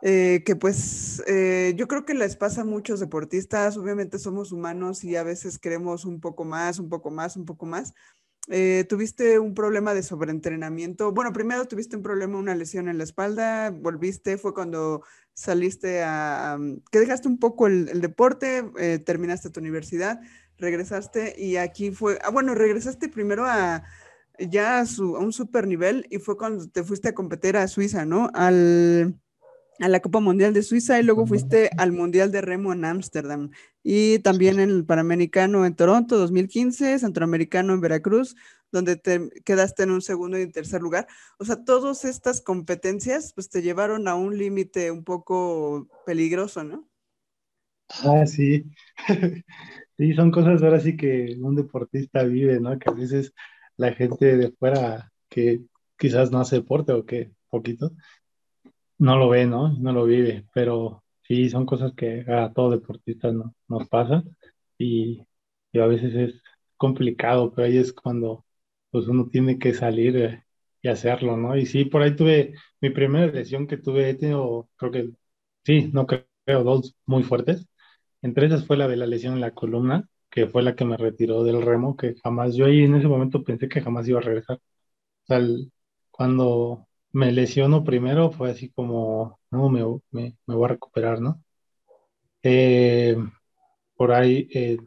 eh, que pues eh, yo creo que les pasa a muchos deportistas, obviamente somos humanos y a veces queremos un poco más, un poco más, un poco más. Eh, tuviste un problema de sobreentrenamiento. Bueno, primero tuviste un problema, una lesión en la espalda, volviste, fue cuando saliste a, que dejaste un poco el, deporte, terminaste tu universidad, regresaste y aquí fue, ah, bueno, regresaste primero a ya a, su, a un super nivel y fue cuando te fuiste a competir a Suiza, ¿no? Al a la Copa Mundial de Suiza y luego fuiste al Mundial de Remo en Ámsterdam y también en el Panamericano en Toronto 2015, Centroamericano en Veracruz, donde te quedaste en un segundo y tercer lugar. O sea, todas estas competencias pues te llevaron a un límite un poco peligroso, ¿no? Ah, sí. [LAUGHS] sí, son cosas ahora sí que un deportista vive, ¿no? Que a veces la gente de fuera que quizás no hace deporte o que poquito, no lo ve, ¿no? No lo vive, pero sí, son cosas que a todo deportista no, nos pasa y, y, a veces es complicado, pero ahí es cuando pues uno tiene que salir eh, y hacerlo, ¿no? Y sí, por ahí tuve mi primera lesión que tuve, he tenido, creo que, sí, no creo, dos muy fuertes. Entre esas fue la de la lesión en la columna, que fue la que me retiró del remo, que jamás, yo ahí en ese momento pensé que jamás iba a regresar. O sea, cuando me lesiono primero fue así como, no, me, me, voy a recuperar, ¿no? Eh, por ahí eh,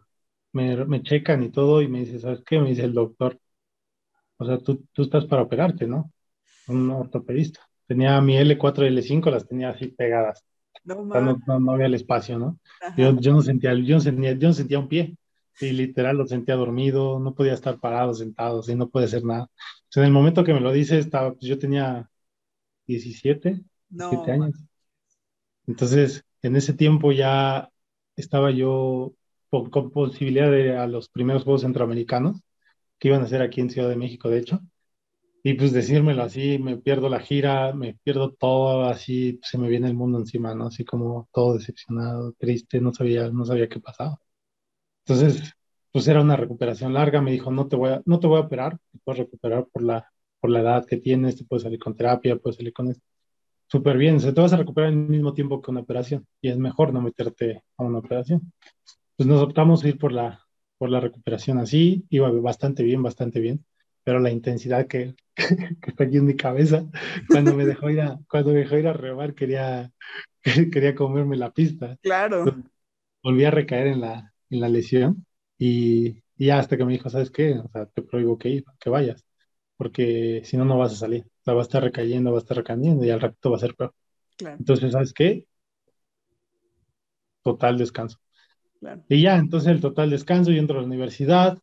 me, me, checan y todo y me dice, ¿sabes qué? Me dice el doctor, o sea, tú, tú estás para operarte, ¿no? Un ortopedista. Tenía mi L4 y L5, las tenía así pegadas. No, no, había el espacio, ¿no? Yo, yo, no sentía, yo, no sentía, yo no sentía un pie. Y literal lo sentía dormido, no podía estar parado, sentado, y no puede hacer nada. en el momento que me lo dice, estaba, pues yo tenía 17, no, años. Entonces, en ese tiempo ya estaba yo con, posibilidad de a los primeros Juegos Centroamericanos, que iban a ser aquí en Ciudad de México, de hecho. Y pues decírmelo así, me pierdo la gira, me pierdo todo, así se me viene el mundo encima, ¿no? Así como todo decepcionado, triste, no sabía, no sabía qué pasaba. Entonces, pues era una recuperación larga, me dijo, no te voy a, no te voy a operar, te puedes recuperar por la, por la edad que tienes, te puedes salir con terapia, puedes salir con esto. Súper bien, se te vas a recuperar al mismo tiempo que una operación y es mejor no meterte a una operación. Pues nos optamos a ir por la, por la recuperación así, iba bastante bien, bastante bien, pero la intensidad que, [LAUGHS] que está aquí en mi cabeza, cuando me dejó ir a, cuando me dejó ir a remar, quería, [LAUGHS] quería comerme la pista. Claro. volví a recaer en la, en la lesión y, y hasta que me dijo, ¿sabes qué? O sea, te prohíbo que, ir, que vayas porque si no, no vas a salir. O sea, va a estar recayendo, va a estar recayendo y al rato va a ser peor. Entonces, ¿sabes qué? Total descanso. Y ya, entonces el total descanso, yo entro a la universidad,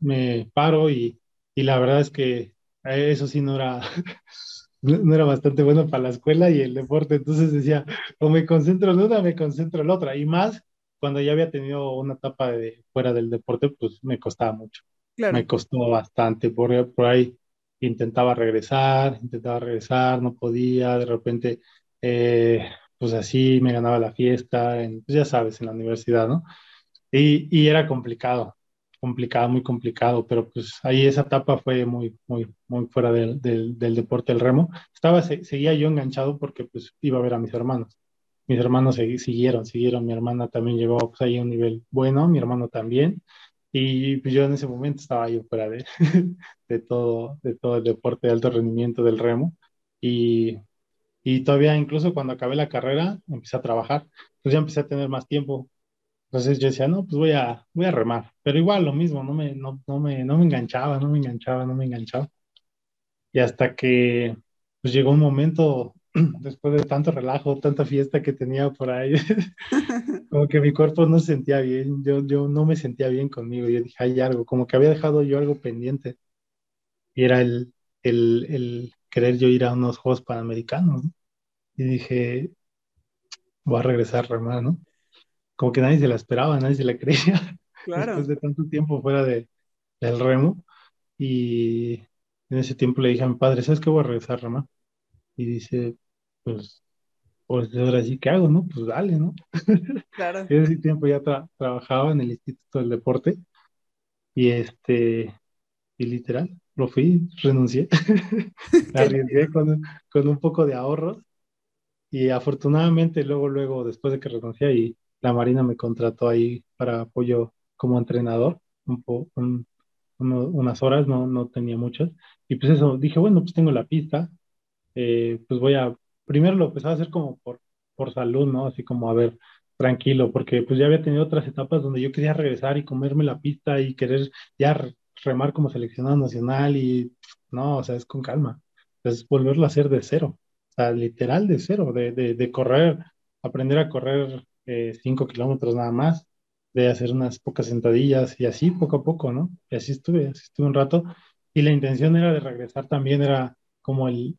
me paro y, y la verdad es que eso sí no era, [LAUGHS] no era bastante bueno para la escuela y el deporte. Entonces decía, o me concentro en una, me concentro en la otra. Y más cuando ya había tenido una etapa de, fuera del deporte, pues me costaba mucho. Me costó bastante. Por, por ahí intentaba regresar, intentaba regresar, no podía, de repente, eh, pues así me ganaba la fiesta, pues ya sabes, en la universidad, ¿no? Y, y, era complicado, complicado, muy complicado, pero pues ahí esa etapa fue muy, muy, muy fuera del, del, del deporte del remo. Estaba, seguía yo enganchado porque pues iba a ver a mis hermanos. Mis hermanos siguieron, siguieron, mi hermana también llegó pues ahí a un nivel bueno, mi hermano también, y pues yo en ese momento estaba ahí fuera de, [LAUGHS] de, todo, de todo el deporte de alto rendimiento del remo. Y, y todavía incluso cuando acabé la carrera, empecé a trabajar, pues ya empecé a tener más tiempo. Entonces yo decía, no, pues voy a, voy a remar. Pero igual lo mismo, no me, no, no me, no me enganchaba, no me enganchaba, no me enganchaba. Y hasta que pues llegó un momento [CLEARS THROAT] después de tanto relajo, tanta fiesta que tenía por ahí, [LAUGHS] como que mi cuerpo no se sentía bien, yo, yo no me sentía bien conmigo, yo dije, hay algo, como que había dejado yo algo pendiente, y era el, el, el querer yo ir a unos Juegos Panamericanos, y dije, voy a regresar a remar, ¿no? Como que nadie se la esperaba, nadie se la creía, [LAUGHS] claro. después de tanto tiempo fuera de, del remo, y en ese tiempo le dije a mi padre, ¿sabes qué voy a regresar a remar? y dice, pues, pues ahora sí, ¿qué hago, no? Pues dale, ¿no? [LAUGHS] Claro. en ese tiempo ya trabajaba en el Instituto del Deporte y este, y literal, lo fui, renuncié, [LAUGHS] arriesgué con, con un poco de ahorros y afortunadamente luego, luego, después de que renuncié y la Marina me contrató ahí para apoyo como entrenador, un, po, unas horas, no, no tenía muchas. Y pues eso, dije, bueno, pues tengo la pista, eh, pues voy a, primero lo empezaba a hacer como por, por salud, ¿no? Así como, a ver, tranquilo, porque pues ya había tenido otras etapas donde yo quería regresar y comerme la pista y querer ya remar como seleccionado nacional y no, o sea, es con calma. Es volverlo a hacer de cero, o sea, literal de cero, de, de, de correr, aprender a correr eh, cinco kilómetros nada más, de hacer unas pocas sentadillas y así poco a poco, ¿no? Y así estuve, así estuve un rato. Y la intención era de regresar también, era como el,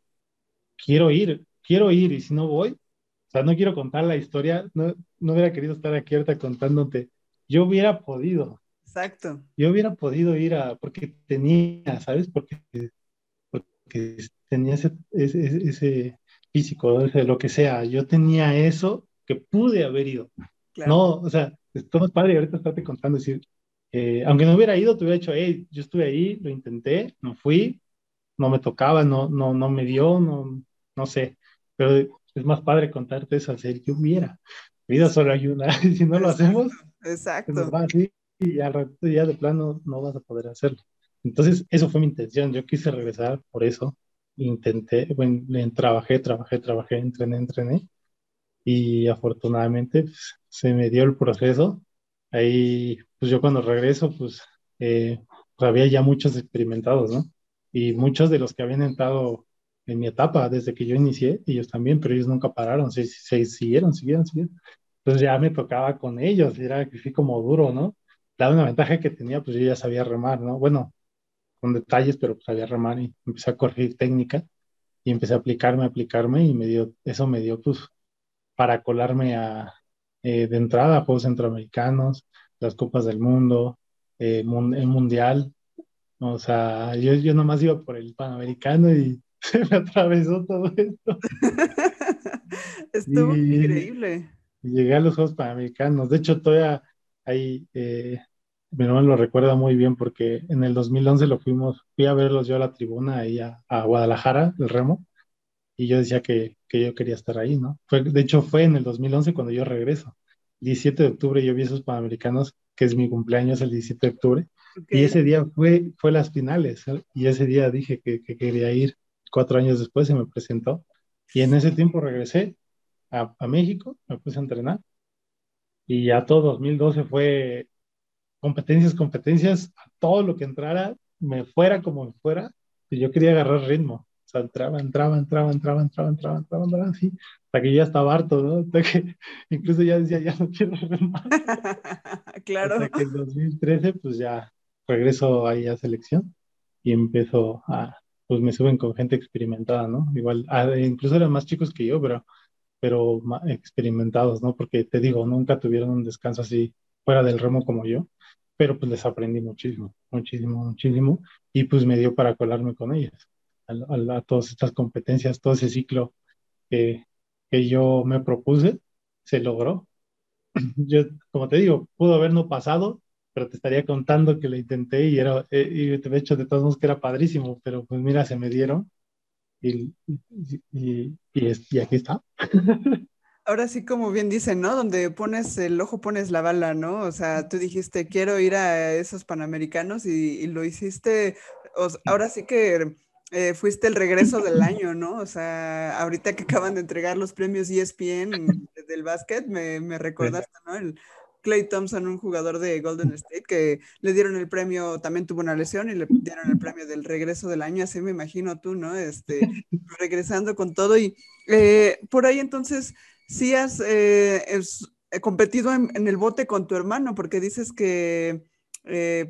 quiero ir, quiero ir y si no voy, o sea, no quiero contar la historia, no, no hubiera querido estar aquí ahorita contándote, yo hubiera podido. Exacto. Yo hubiera podido ir a, porque tenía, ¿sabes? Porque, porque tenía ese, ese, ese físico, ese, lo que sea, yo tenía eso que pude haber ido. No, o sea, esto es padre ahorita estarte contando, decir, eh, aunque no hubiera ido, te hubiera dicho, hey, yo estuve ahí, lo intenté, no fui, no me tocaba, no, no, no me dio, no, no sé, pero es más padre contarte eso ser que hubiera. Vida solo hay una, [LAUGHS] y si no lo hacemos, exacto. va así, y al rato ya de plano no vas a poder hacerlo. Entonces, eso fue mi intención, yo quise regresar por eso, intenté, bueno, trabajé, trabajé, trabajé, entrené, entrené, y afortunadamente pues, se me dio el proceso. Ahí, pues yo cuando regreso, pues, eh, pues, había ya muchos experimentados, ¿no? Y muchos de los que habían entrado en mi etapa desde que yo inicié, ellos también, pero ellos nunca pararon, se, se siguieron, siguieron, siguieron. Entonces ya me tocaba con ellos, era que sí como duro, ¿no? La una ventaja que tenía, pues yo ya sabía remar, ¿no? Bueno, con detalles, pero pues sabía remar y empecé a corregir técnica y empecé a aplicarme, aplicarme y me dio, eso me dio pues para colarme a, eh, de entrada a Juegos Centroamericanos, las Copas del Mundo, eh, el Mundial. O sea, yo, yo nomás iba por el Panamericano y [LAUGHS] se me atravesó todo esto. [LAUGHS] Estuvo increíble. Y llegué a los Juegos Panamericanos. De hecho, todavía ahí, eh, mi hermano lo recuerda muy bien porque en el 2011 lo fuimos, fui a verlos yo a la tribuna ahí a, a Guadalajara, el remo, y yo decía que, que, yo quería estar ahí, ¿no? Fue, de hecho, fue en el 2011 cuando yo regreso. 17 de octubre yo vi esos Panamericanos, que es mi cumpleaños el 17 de octubre, y ese día fue, fue las finales, y ese día dije que, que, quería ir. Cuatro años después se me presentó, y en ese tiempo regresé a, a México, me puse a entrenar, y ya todo 2012 fue competencias, competencias, a todo lo que entrara, me fuera como me fuera, y yo quería agarrar ritmo sea, entraba, entraba, entraba, entraba, entraba, entraba, entraba, entraba, así, hasta que ya estaba harto, ¿no? Hasta que [LAUGHS] incluso ya decía, ya no quiero más. [LAUGHS] claro. Hasta que en 2013, pues ya regreso ahí a selección y empiezo a, pues me suben con gente experimentada, ¿no? Igual, incluso eran más chicos que yo, pero, pero experimentados, ¿no? Porque te digo, nunca tuvieron un descanso así fuera del remo como yo, pero pues les aprendí muchísimo, muchísimo, muchísimo, y pues me dio para colarme con ellos a, todas estas competencias, todo ese ciclo que, que yo me propuse, se logró. [CLEARS THROAT] Yo, como te digo, pudo haber no pasado, pero te estaría contando que lo intenté y era, eh, y de hecho, de todos modos que era padrísimo, pero pues mira, se me dieron y, y, y, aquí está. [LAUGHS] Ahora sí, como bien dicen, ¿no? Donde pones el ojo, pones la bala, ¿no? O sea, tú dijiste, quiero ir a esos panamericanos y, y lo hiciste. ahora sí que eh, fuiste el regreso del año, ¿no? O sea, ahorita que acaban de entregar los premios ESPN del básquet, me, me recordaste, ¿no? El Clay Thompson, un jugador de Golden State, que le dieron el premio, también tuvo una lesión y le dieron el premio del regreso del año, así me imagino tú, ¿no? Este, regresando con todo y eh, por ahí entonces, sí has eh, competido en, en, el bote con tu hermano, porque dices que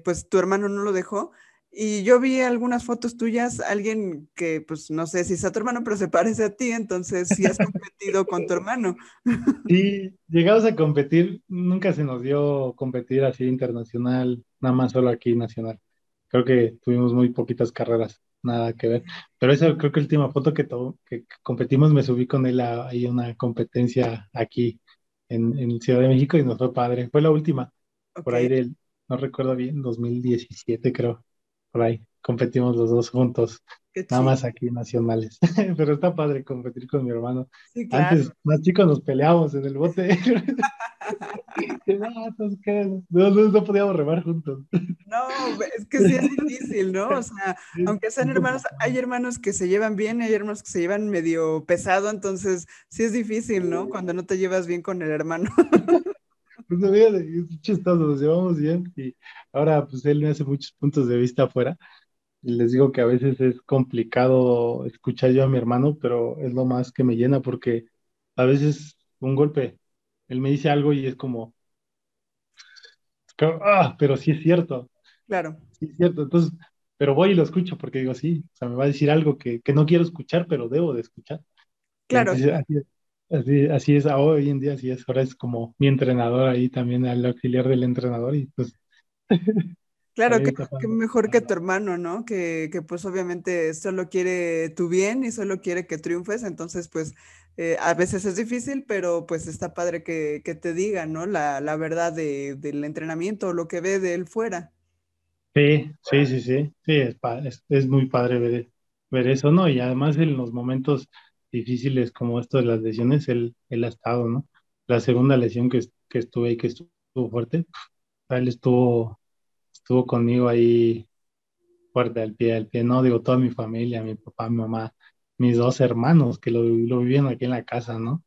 pues tu hermano no lo dejó. Y yo vi algunas fotos tuyas, alguien que, pues no sé si es a tu hermano, pero se parece a ti, entonces sí has competido con tu hermano. [LAUGHS] Sí, llegamos a competir, nunca se nos dio competir así internacional, nada más solo aquí nacional. Creo que tuvimos muy poquitas carreras, nada que ver. Pero esa creo que la última foto que, que competimos me subí con él a, una competencia aquí en, en, Ciudad de México y nos fue padre. Fue la última, por ahí del, no recuerdo bien, 2017 creo por ahí competimos los dos juntos, nada más aquí nacionales. [LAUGHS] Pero está padre competir con mi hermano. Antes, más chicos, nos peleábamos en el bote. [LAUGHS] no, no, podíamos remar juntos. No, es que sí es [LAUGHS] difícil, ¿no? O sea, aunque sean hermanos, hay hermanos que se llevan bien, hay hermanos que se llevan medio pesado, entonces sí es difícil, ¿no? Cuando no te llevas bien con el hermano. Pues no es chistoso, nos llevamos bien y ahora pues él me hace muchos puntos de vista afuera. Y les digo que a veces es complicado escuchar yo a mi hermano, pero es lo más que me llena porque a veces un golpe, él me dice algo y es como, ah, pero sí es cierto. Claro. Sí es cierto. Entonces, pero voy y lo escucho porque digo, sí, o sea, me va a decir algo que, que no quiero escuchar, pero debo de escuchar. Claro. Así, así es, hoy en día así es, ahora es como mi entrenador ahí también, el auxiliar del entrenador y pues... [LAUGHS] Claro, que, mejor que tu hermano, ¿no? Que, que, pues obviamente solo quiere tu bien y solo quiere que triunfes, entonces pues eh, a veces es difícil, pero pues está padre que, te digan, ¿no? La, verdad del entrenamiento, lo que ve de él fuera. Sí, sí, sí, sí, sí, es, es, es muy padre ver, ver eso, ¿no? Y además en los momentos difíciles como estos de las lesiones, él, él ha estado, ¿no? La segunda lesión que, que estuve y que estuvo fuerte, él estuvo, estuvo conmigo ahí fuerte al pie, al pie, no, digo, toda mi familia, mi papá, mi mamá, mis dos hermanos que lo, lo vivían aquí en la casa, ¿no?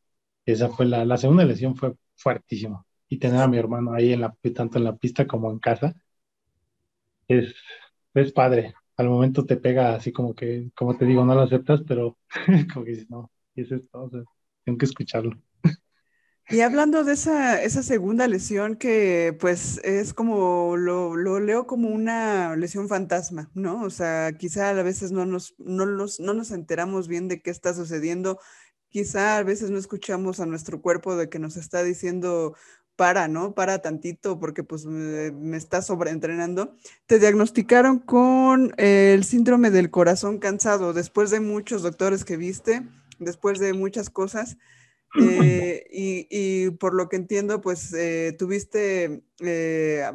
Esa fue la, la segunda lesión fue fuertísimo. Y tener a mi hermano ahí en la, tanto en la pista como en casa, es, es padre. Al momento te pega así como que, como te digo, no lo aceptas, pero [LAUGHS] como que dices, no, y es todo, tengo que escucharlo. Y hablando de esa, esa segunda lesión que pues es como, lo, lo, leo como una lesión fantasma, ¿no? O sea, quizá a veces no nos, no, no nos enteramos bien de qué está sucediendo, quizá a veces no escuchamos a nuestro cuerpo de que nos está diciendo, para, ¿no? Para tantito porque pues me, me está sobreentrenando. Te diagnosticaron con el síndrome del corazón cansado después de muchos doctores que viste, después de muchas cosas. Eh, y, por lo que entiendo, pues eh, tuviste eh,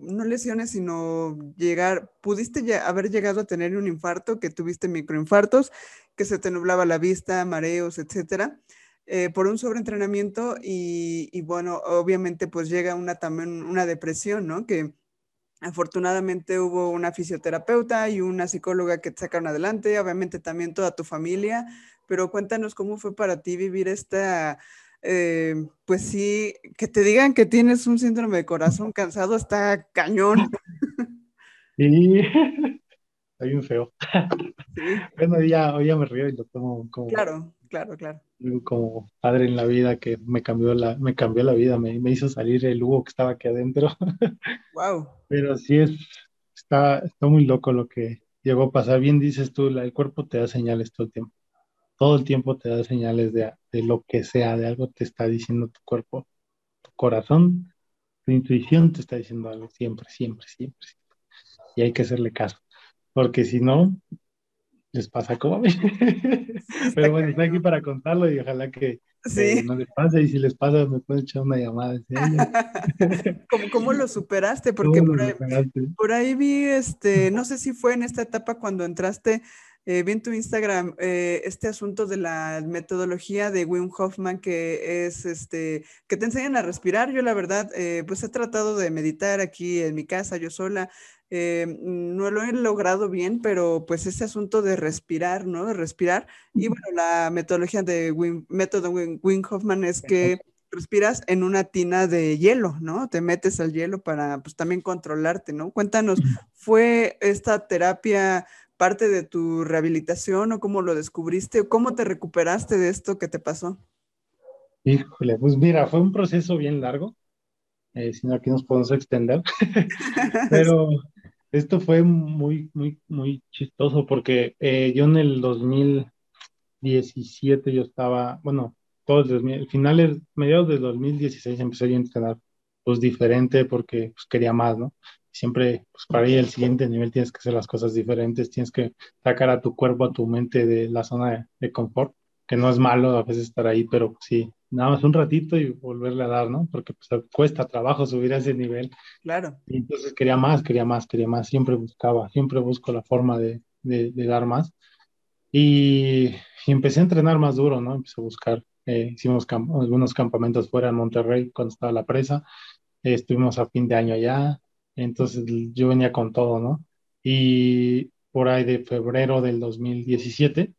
no lesiones, sino llegar, pudiste haber llegado a tener un infarto, que tuviste microinfartos, que se te nublaba la vista, mareos, etcétera, por un sobreentrenamiento y, y, bueno, obviamente pues llega una también una depresión, ¿no? Que afortunadamente hubo una fisioterapeuta y una psicóloga que te sacaron adelante, obviamente también toda tu familia pero cuéntanos cómo fue para ti vivir esta, eh, pues sí, que te digan que tienes un síndrome de corazón cansado está cañón. [LAUGHS] Sí, [LAUGHS] hay un feo. Bueno, ya, hoy ya me río y lo tomo como... Claro, claro, claro. Como padre en la vida que me cambió la, me cambió la vida, me, me hizo salir el Hugo que estaba aquí adentro. [LAUGHS] Wow. Pero sí es, está, está muy loco lo que llegó a pasar. Bien dices tú, el cuerpo te da señales todo el tiempo todo el tiempo te da señales de, lo que sea, de algo te está diciendo tu cuerpo, tu corazón, tu intuición te está diciendo algo siempre, siempre, siempre, siempre. Y hay que hacerle caso, porque si no, les pasa como a mí. [LAUGHS] Pero bueno, estoy aquí para contarlo y ojalá que no les pase. Y si les pasa, me pueden echar una llamada. [LAUGHS] ¿Cómo, ¿Cómo, lo superaste? [LAUGHS] Porque por ahí, por ahí, vi, este, no sé si fue en esta etapa cuando entraste eh, vi en tu Instagram eh, este asunto de la metodología de Wim Hoffman que es este que te enseñan a respirar. Yo la verdad, eh, pues he tratado de meditar aquí en mi casa, yo sola. no lo he logrado bien, pero pues ese asunto de respirar, ¿no? De respirar. Y bueno, la metodología de Wim, método Wim, Hoffman es que respiras en una tina de hielo, ¿no? Te metes al hielo para pues también controlarte, ¿no? Cuéntanos, ¿fue esta terapia parte de tu rehabilitación o cómo lo descubriste o cómo te recuperaste de esto que te pasó? Híjole, pues mira, fue un proceso bien largo, eh, si no aquí nos podemos extender, [LAUGHS] [LAUGHS] pero esto fue muy, muy, muy chistoso porque eh, yo en el 2017 yo estaba, bueno, todos los finales, mediados del 2016 empecé a entrenar pues diferente porque pues, quería más, ¿no? Siempre, pues para ir al siguiente nivel tienes que hacer las cosas diferentes, tienes que sacar a tu cuerpo, a tu mente de la zona de, confort, que no es malo a veces estar ahí, pero sí, nada más un ratito y volverle a dar, ¿no? Porque pues, cuesta trabajo subir a ese nivel. Claro. Y entonces quería más, quería más, quería más, siempre buscaba, siempre busco la forma de, de, dar más. Y, empecé a entrenar más duro, ¿no? Empecé a buscar, eh, hicimos algunos campamentos fuera en Monterrey cuando estaba la presa, estuvimos a fin de año allá, entonces yo venía con todo, ¿no? Y por ahí de febrero del 2017,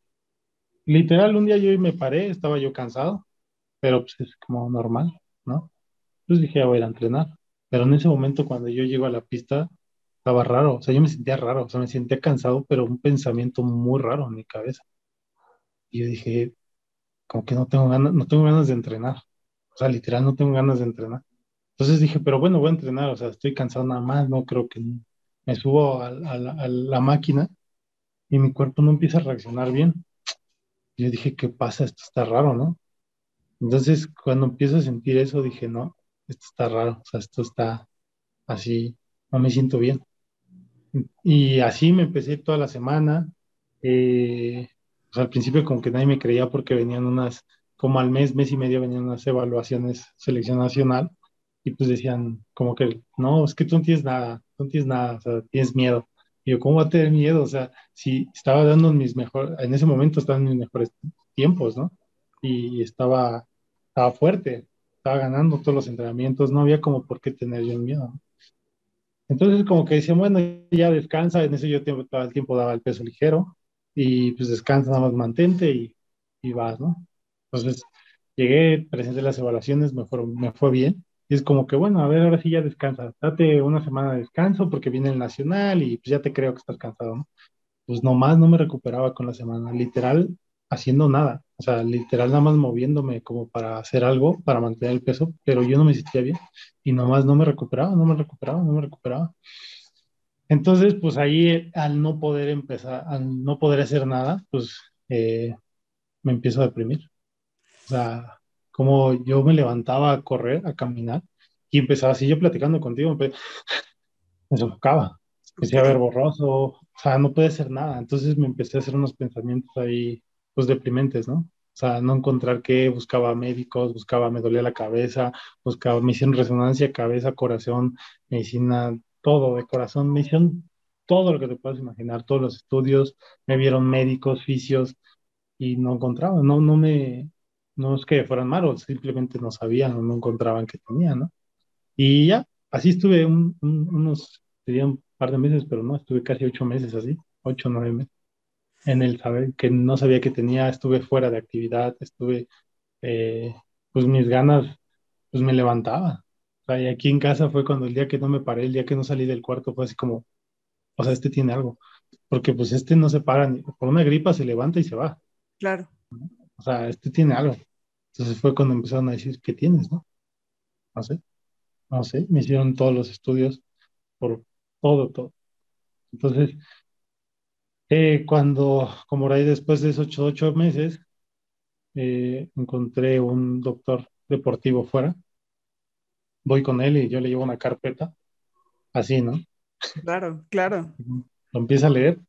literal, un día yo me paré, estaba yo cansado, pero pues es como normal, ¿no? Pues dije, voy a ir a entrenar. Pero en ese momento, cuando yo llego a la pista, estaba raro, o sea, yo me sentía raro, o sea, me sentía cansado, pero un pensamiento muy raro en mi cabeza. Y yo dije, como que no tengo ganas, no tengo ganas de entrenar. O sea, literal, no tengo ganas de entrenar. Entonces dije, pero bueno, voy a entrenar, o sea, estoy cansado nada más, no creo que me subo a, la, máquina y mi cuerpo no empieza a reaccionar bien. Yo dije, ¿qué pasa? Esto está raro, ¿no? Entonces, cuando empiezo a sentir eso, dije, no, esto está raro, o sea, esto está así, no me siento bien. Y así me empecé toda la semana. Eh, pues al principio como que nadie me creía porque venían unas, como al mes, mes y medio venían unas evaluaciones selección nacional y pues decían como que, no, es que tú no tienes nada, no tienes nada, o sea, tienes miedo. Y yo, ¿cómo voy a tener miedo? O sea, si estaba dando mis mejores, en ese momento estaban mis mejores tiempos, ¿no? Y estaba, estaba fuerte, estaba ganando todos los entrenamientos, no había como por qué tener yo miedo. Entonces como que decían, bueno, ya descansa, en ese yo tiempo, todo el tiempo daba el peso ligero y pues descansa, nada más mantente y, y vas, ¿no? Entonces llegué, presenté las evaluaciones, me, me fue bien es como que, bueno, a ver, ahora sí ya descansa, date una semana de descanso porque viene el nacional y pues ya te creo que estás cansado, ¿no? Pues nomás no me recuperaba con la semana, literal, haciendo nada, o sea, literal nada más moviéndome como para hacer algo, para mantener el peso, pero yo no me sentía bien y nomás no me recuperaba, no me recuperaba, no me recuperaba. Entonces, pues ahí al no poder empezar, al no poder hacer nada, pues eh, me empiezo a deprimir. O sea, como yo me levantaba a correr, a caminar, y empezaba así yo platicando contigo, me, [LAUGHS] sofocaba, empecé a ver borroso, o sea, no puede ser nada. Entonces me empecé a hacer unos pensamientos ahí, pues deprimentes, ¿no? O sea, no encontrar qué, buscaba médicos, buscaba, me dolía la cabeza, buscaba, me hicieron resonancia, cabeza, corazón, medicina, todo de corazón, me hicieron todo lo que te puedas imaginar, todos los estudios, me vieron médicos, fisios, y no encontraba, no, no me, no es que fueran malos, simplemente no sabían o no encontraban que tenían, ¿no? Y ya, así estuve unos, sería un par de meses, pero no, estuve casi ocho meses así, ocho, nueve meses, en el saber que no sabía que tenía, estuve fuera de actividad, estuve, eh, pues mis ganas, pues me levantaba. O sea, y aquí en casa fue cuando el día que no me paré, el día que no salí del cuarto, fue así como, o sea, este tiene algo, porque pues este no se para, ni, por una gripa se levanta y se va. Claro o sea, este tiene algo. Entonces fue cuando empezaron a decir, ¿qué tienes, no? No sé, no sé, me hicieron todos los estudios por todo, todo. Entonces, eh, cuando, como ahí después de esos ocho, ocho meses, eh, encontré un doctor deportivo fuera, voy con él y yo le llevo una carpeta, así, ¿no? Claro, claro. Lo empieza a leer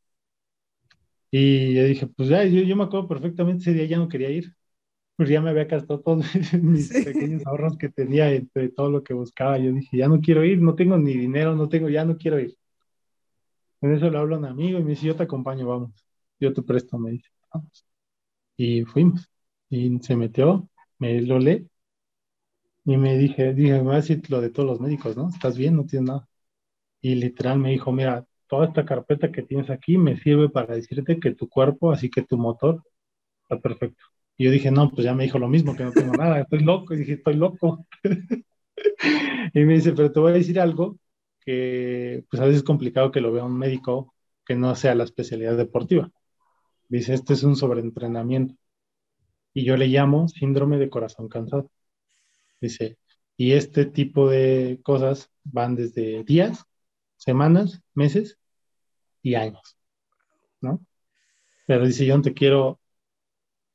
y yo dije, pues ya, yo, me acuerdo perfectamente, ese día ya no quería ir, pues ya me había gastado todos [LAUGHS] mis pequeños ahorros que tenía entre todo lo que buscaba. Yo dije, ya no quiero ir, no tengo ni dinero, no tengo, ya no quiero ir. En eso le hablo a un amigo y me dice, yo te acompaño, vamos. Yo te presto, me dice, vamos. Y fuimos. Y se metió, me lo lee. Y me dije, dije, me va a decir lo de todos los médicos, ¿no? ¿Estás bien? No tienes nada. Y literal me dijo, mira, toda esta carpeta que tienes aquí me sirve para decirte que tu cuerpo, así que tu motor, está perfecto. Y yo dije, no, pues ya me dijo lo mismo, que no tengo nada, estoy loco. Y dije, estoy loco. [LAUGHS] y me dice, pero te voy a decir algo que pues a veces es complicado que lo vea un médico que no sea la especialidad deportiva. Dice, este es un sobreentrenamiento. Y yo le llamo síndrome de corazón cansado. Dice, y este tipo de cosas van desde días semanas, meses y años, ¿no? Pero dice, yo no te quiero,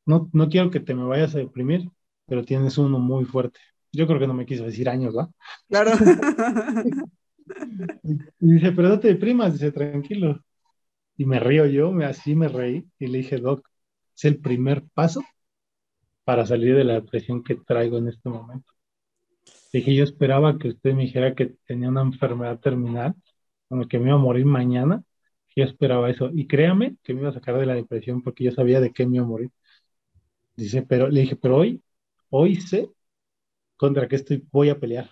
no, no quiero que te me vayas a deprimir, pero tienes uno muy fuerte. Yo creo que no me quiso decir años, ¿va? Claro. [LAUGHS] y dice, pero no te deprimas, dice, tranquilo. Y me río yo, me, así me reí y le dije, Doc, es el primer paso para salir de la depresión que traigo en este momento. Dije, yo esperaba que usted me dijera que tenía una enfermedad terminal con el que me iba a morir mañana, yo esperaba eso. Y créame que me iba a sacar de la depresión porque yo sabía de qué me iba a morir. Dice, pero le dije, pero hoy, hoy sé contra qué estoy, voy a pelear.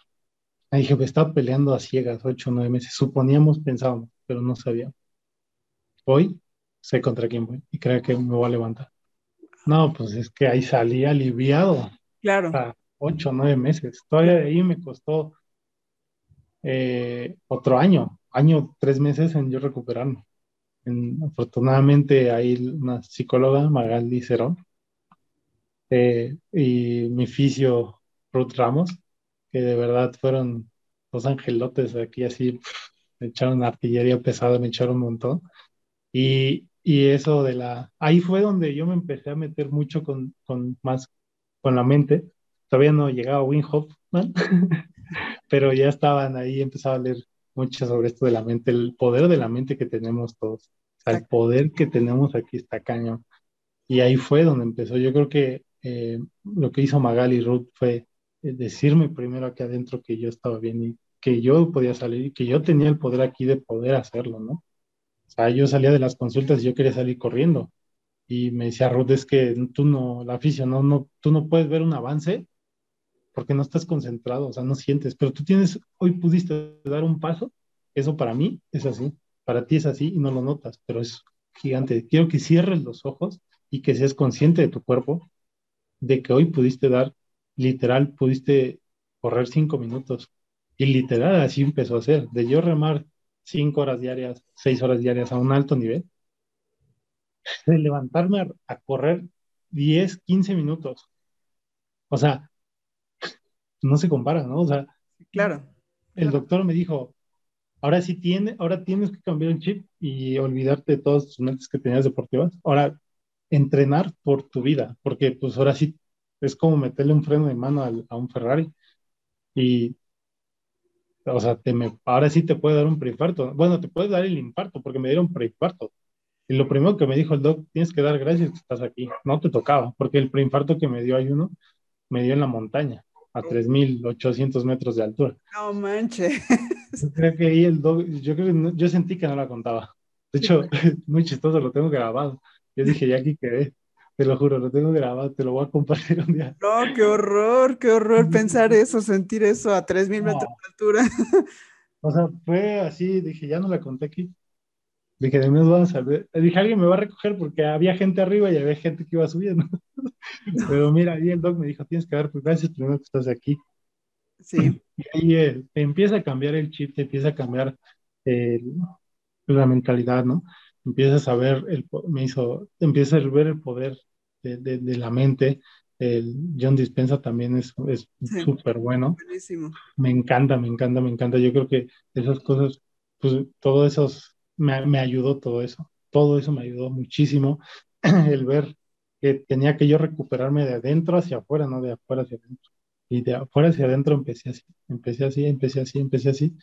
Le dije, me estaba peleando a ciegas, ocho o nueve meses. Suponíamos, pensábamos, pero no sabíamos. Hoy sé contra quién voy y creo que me voy a levantar. No, pues es que ahí salí aliviado. Claro. ocho o nueve meses. Todavía de ahí me costó eh, otro año año, tres meses en yo recuperarme. afortunadamente hay una psicóloga, Magaldi Cerón, eh, y mi fisio, Ruth Ramos, que de verdad fueron dos angelotes aquí así, me echaron artillería pesada, me echaron un montón. Y, y, eso de la... Ahí fue donde yo me empecé a meter mucho con, con más, con la mente. Todavía no llegaba Wim Hof, [LAUGHS] pero ya estaban ahí, empezaba a leer mucho sobre esto de la mente, el poder de la mente que tenemos todos. El poder que tenemos aquí está caño. Y ahí fue donde empezó. Yo creo que eh, lo que hizo Magali Ruth fue eh, decirme primero aquí adentro que yo estaba bien y que yo podía salir y que yo tenía el poder aquí de poder hacerlo, ¿no? O sea, yo salía de las consultas y yo quería salir corriendo. Y me decía Ruth, es que tú no, la afición, no, no, tú no puedes ver un avance porque no estás concentrado, o sea, no sientes, pero tú tienes, hoy pudiste dar un paso, eso para mí es así, para ti es así y no lo notas, pero es gigante. Quiero que cierres los ojos y que seas consciente de tu cuerpo, de que hoy pudiste dar, literal, pudiste correr cinco minutos. Y literal así empezó a ser, de yo remar cinco horas diarias, seis horas diarias a un alto nivel, de levantarme a, correr 10, 15 minutos. O sea, no se compara, ¿no? O sea, claro. El doctor me dijo, ahora sí tiene, ahora tienes que cambiar el chip y olvidarte de todas tus metas que tenías deportivas. Ahora, entrenar por tu vida, porque pues ahora sí es como meterle un freno de mano a un Ferrari. Y, o sea, te me, ahora sí te puede dar un preinfarto. Bueno, te puede dar el infarto, porque me dieron preinfarto. Y lo primero que me dijo el doc, tienes que dar gracias que estás aquí. No te tocaba, porque el preinfarto que me dio hay uno, me dio en la montaña a 3.800 metros de altura. No manches. Yo creo que ahí el dog, yo creo que yo sentí que no la contaba. De hecho, [LAUGHS] muy chistoso, lo tengo grabado. Yo dije, ya aquí quedé. Te lo juro, lo tengo grabado, te lo voy a compartir un día. No, qué horror, qué horror pensar eso, sentir eso a 3.000 metros de altura. O sea, fue así, dije, ya no la conté aquí. Dije, de menos vamos a ver. Dije, alguien me va a recoger porque había gente arriba y había gente que iba subiendo. [LAUGHS] Pero mira, ahí el doc me dijo, tienes que dar pues gracias primero que estás aquí. Sí. Y ahí eh, empieza a cambiar el chip, te empieza a cambiar la mentalidad, ¿no? Empiezas a ver, el, me hizo, empiezas a ver el poder de, de, la mente. El John Dispensa también es súper sí. bueno. Buenísimo. Me encanta, me encanta, me encanta. Yo creo que esas cosas, pues todo esos me, me, ayudó todo eso. Todo eso me ayudó muchísimo. [CLEARS THROAT] El ver que tenía que yo recuperarme de adentro hacia afuera, no de afuera hacia adentro. Y de afuera hacia adentro empecé así, empecé así, empecé así, empecé así.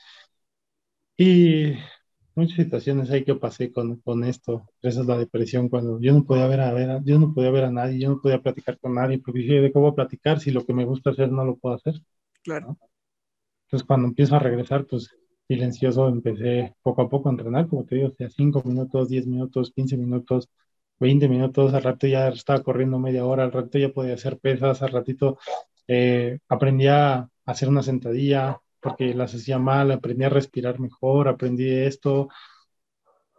Y muchas situaciones hay que pasé con, con esto. Esa es la depresión, cuando yo no podía ver a, ver yo no podía ver a nadie, yo no podía platicar con nadie, porque dije, ¿de cómo platicar si lo que me gusta hacer no lo puedo hacer? Claro. ¿no? Entonces, cuando empiezo a regresar, pues silencioso, empecé poco a poco a entrenar, como te digo, sea, 5 minutos, 10 minutos, 15 minutos, 20 minutos, al rato ya estaba corriendo media hora, al rato ya podía hacer pesas, al ratito eh, aprendí a hacer una sentadilla porque las hacía mal, aprendí a respirar mejor, aprendí esto.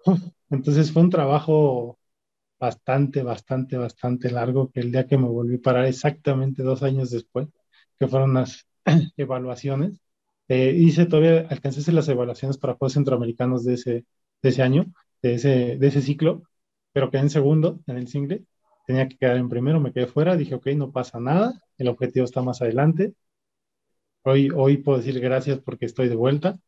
[LAUGHS] Entonces fue un trabajo bastante, bastante, bastante largo que el día que me volví a parar exactamente dos años después, que fueron las [CLEARS THROAT] evaluaciones, eh, hice todavía, alcancé a hacer las evaluaciones para Juegos Centroamericanos de ese, de ese año, de ese, de ese ciclo, pero quedé en segundo en el single, tenía que quedar en primero, me quedé fuera, dije, ok, no pasa nada, el objetivo está más adelante. Hoy, hoy puedo decir gracias porque estoy de vuelta.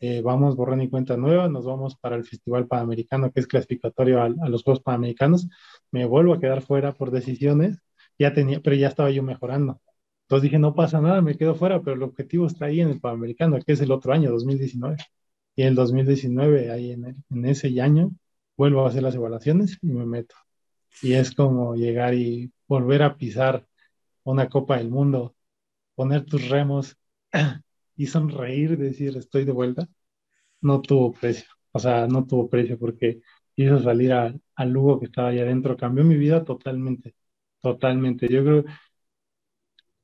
Eh, vamos borrando y cuenta nueva, nos vamos para el Festival Panamericano, que es clasificatorio a, a, los Juegos Panamericanos. Me vuelvo a quedar fuera por decisiones, ya tenía, pero ya estaba yo mejorando. Entonces dije, no pasa nada, me quedo fuera, pero el objetivo está ahí en el Panamericano, que es el otro año, 2019. Y en el 2019, ahí en, el, en ese año, vuelvo a hacer las evaluaciones y me meto. Y es como llegar y volver a pisar una Copa del Mundo, poner tus remos [CLEARS THROAT] y sonreír, decir estoy de vuelta, no tuvo precio. O sea, no tuvo precio porque hizo salir al Lugo que estaba ahí adentro, cambió mi vida totalmente, totalmente. Yo creo,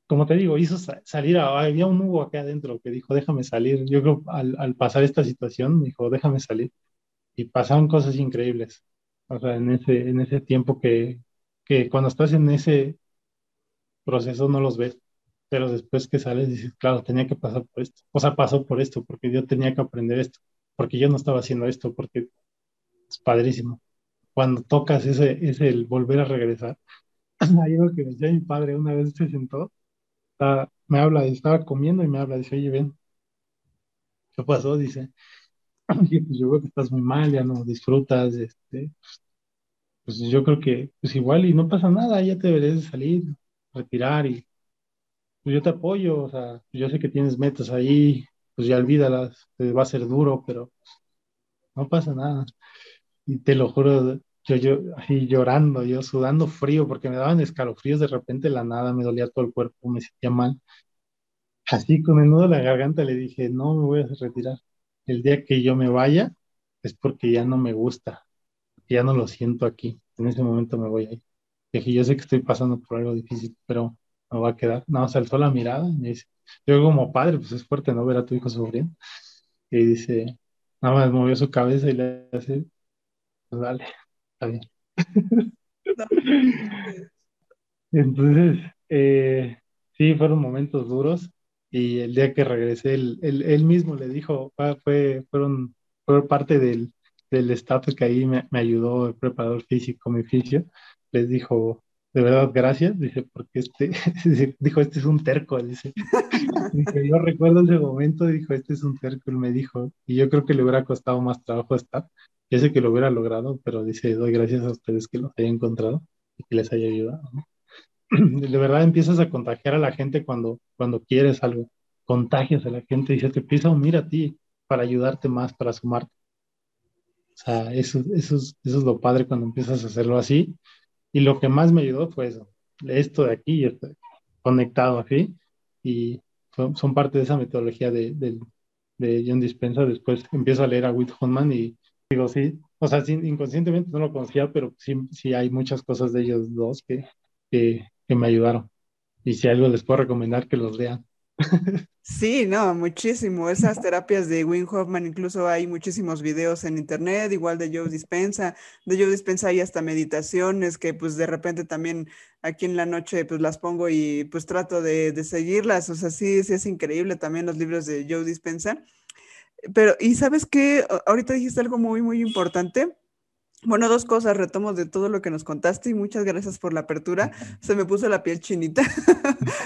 como te digo, hizo salir, a, había un Hugo acá adentro que dijo, déjame salir. Yo creo, al, al pasar esta situación, dijo, déjame salir. Y pasaron cosas increíbles. O sea, en ese, en ese tiempo que, que cuando estás en ese proceso no los ves, pero después que sales dices, claro, tenía que pasar por esto. O sea, pasó por esto, porque yo tenía que aprender esto, porque yo no estaba haciendo esto, porque es padrísimo. Cuando tocas ese, es el volver a regresar. [CLEARS THROAT] Hay algo que me decía mi padre, una vez se sentó, me habla, estaba comiendo y me habla, dice, oye, ven, ¿qué pasó? Dice, [CLEARS THROAT] pues yo veo que estás muy mal, ya no disfrutas, este, pues yo creo que pues igual y no pasa nada, ya te deberías de salir, retirar y pues yo te apoyo, o sea, yo sé que tienes metas ahí, pues ya olvídalas, te va a ser duro, pero no pasa nada. Y te lo juro, yo, yo así llorando, yo sudando frío porque me daban escalofríos de repente la nada, me dolía todo el cuerpo, me sentía mal. Así con el nudo de la garganta le dije, no me voy a retirar. El día que yo me vaya es porque ya no me gusta, ya no lo siento aquí. En ese momento me voy a ir. Dije, yo sé que estoy pasando por algo difícil, pero me va a quedar. No, se alzó la mirada y me dice, yo como padre, pues es fuerte no ver a tu hijo sufriendo. Y dice, nada más movió su cabeza y le hace, pues dale, está bien. [LAUGHS] Entonces, eh, sí, fueron momentos duros y el día que regresé, él, él, mismo le dijo, fue, fueron, fue parte del, del staff que ahí me, me, ayudó, el preparador físico, mi fisio, les dijo, de verdad, gracias, dice, porque este, [LAUGHS] dijo, este es un terco, dice. [LAUGHS] yo recuerdo ese momento, dijo, este es un terco, él me dijo, y yo creo que le hubiera costado más trabajo estar, yo sé que lo hubiera logrado, pero dice, doy gracias a ustedes que los haya encontrado y que les haya ayudado. [CLEARS THROAT] De verdad empiezas a contagiar a la gente cuando, cuando quieres algo, contagias a la gente y se te empieza a unir a ti para ayudarte más, para sumarte. O sea, eso, eso, eso es lo padre cuando empiezas a hacerlo así y lo que más me ayudó fue eso, esto de aquí, esto, conectado así, y son, parte de esa metodología de, de, John Dispensa. Después empiezo a leer a Whit Hunman y digo, sí, o sea, inconscientemente no lo conocía, pero sí, sí hay muchas cosas de ellos dos que, que, que me ayudaron. Y si algo les puedo recomendar, que los lean. [LAUGHS] Sí, no, muchísimo. Esas terapias de Wim Hoffman, incluso hay muchísimos videos en internet, igual de Joe Dispensa. De Joe Dispensa hay hasta meditaciones que pues de repente también aquí en la noche pues las pongo y pues trato de, de seguirlas. O sea, sí, sí es increíble también los libros de Joe Dispensa. Pero, ¿y sabes qué? Ahorita dijiste algo muy, muy importante. Bueno, dos cosas retomo de todo lo que nos contaste y muchas gracias por la apertura. [LAUGHS] Se me puso la piel chinita. [LAUGHS]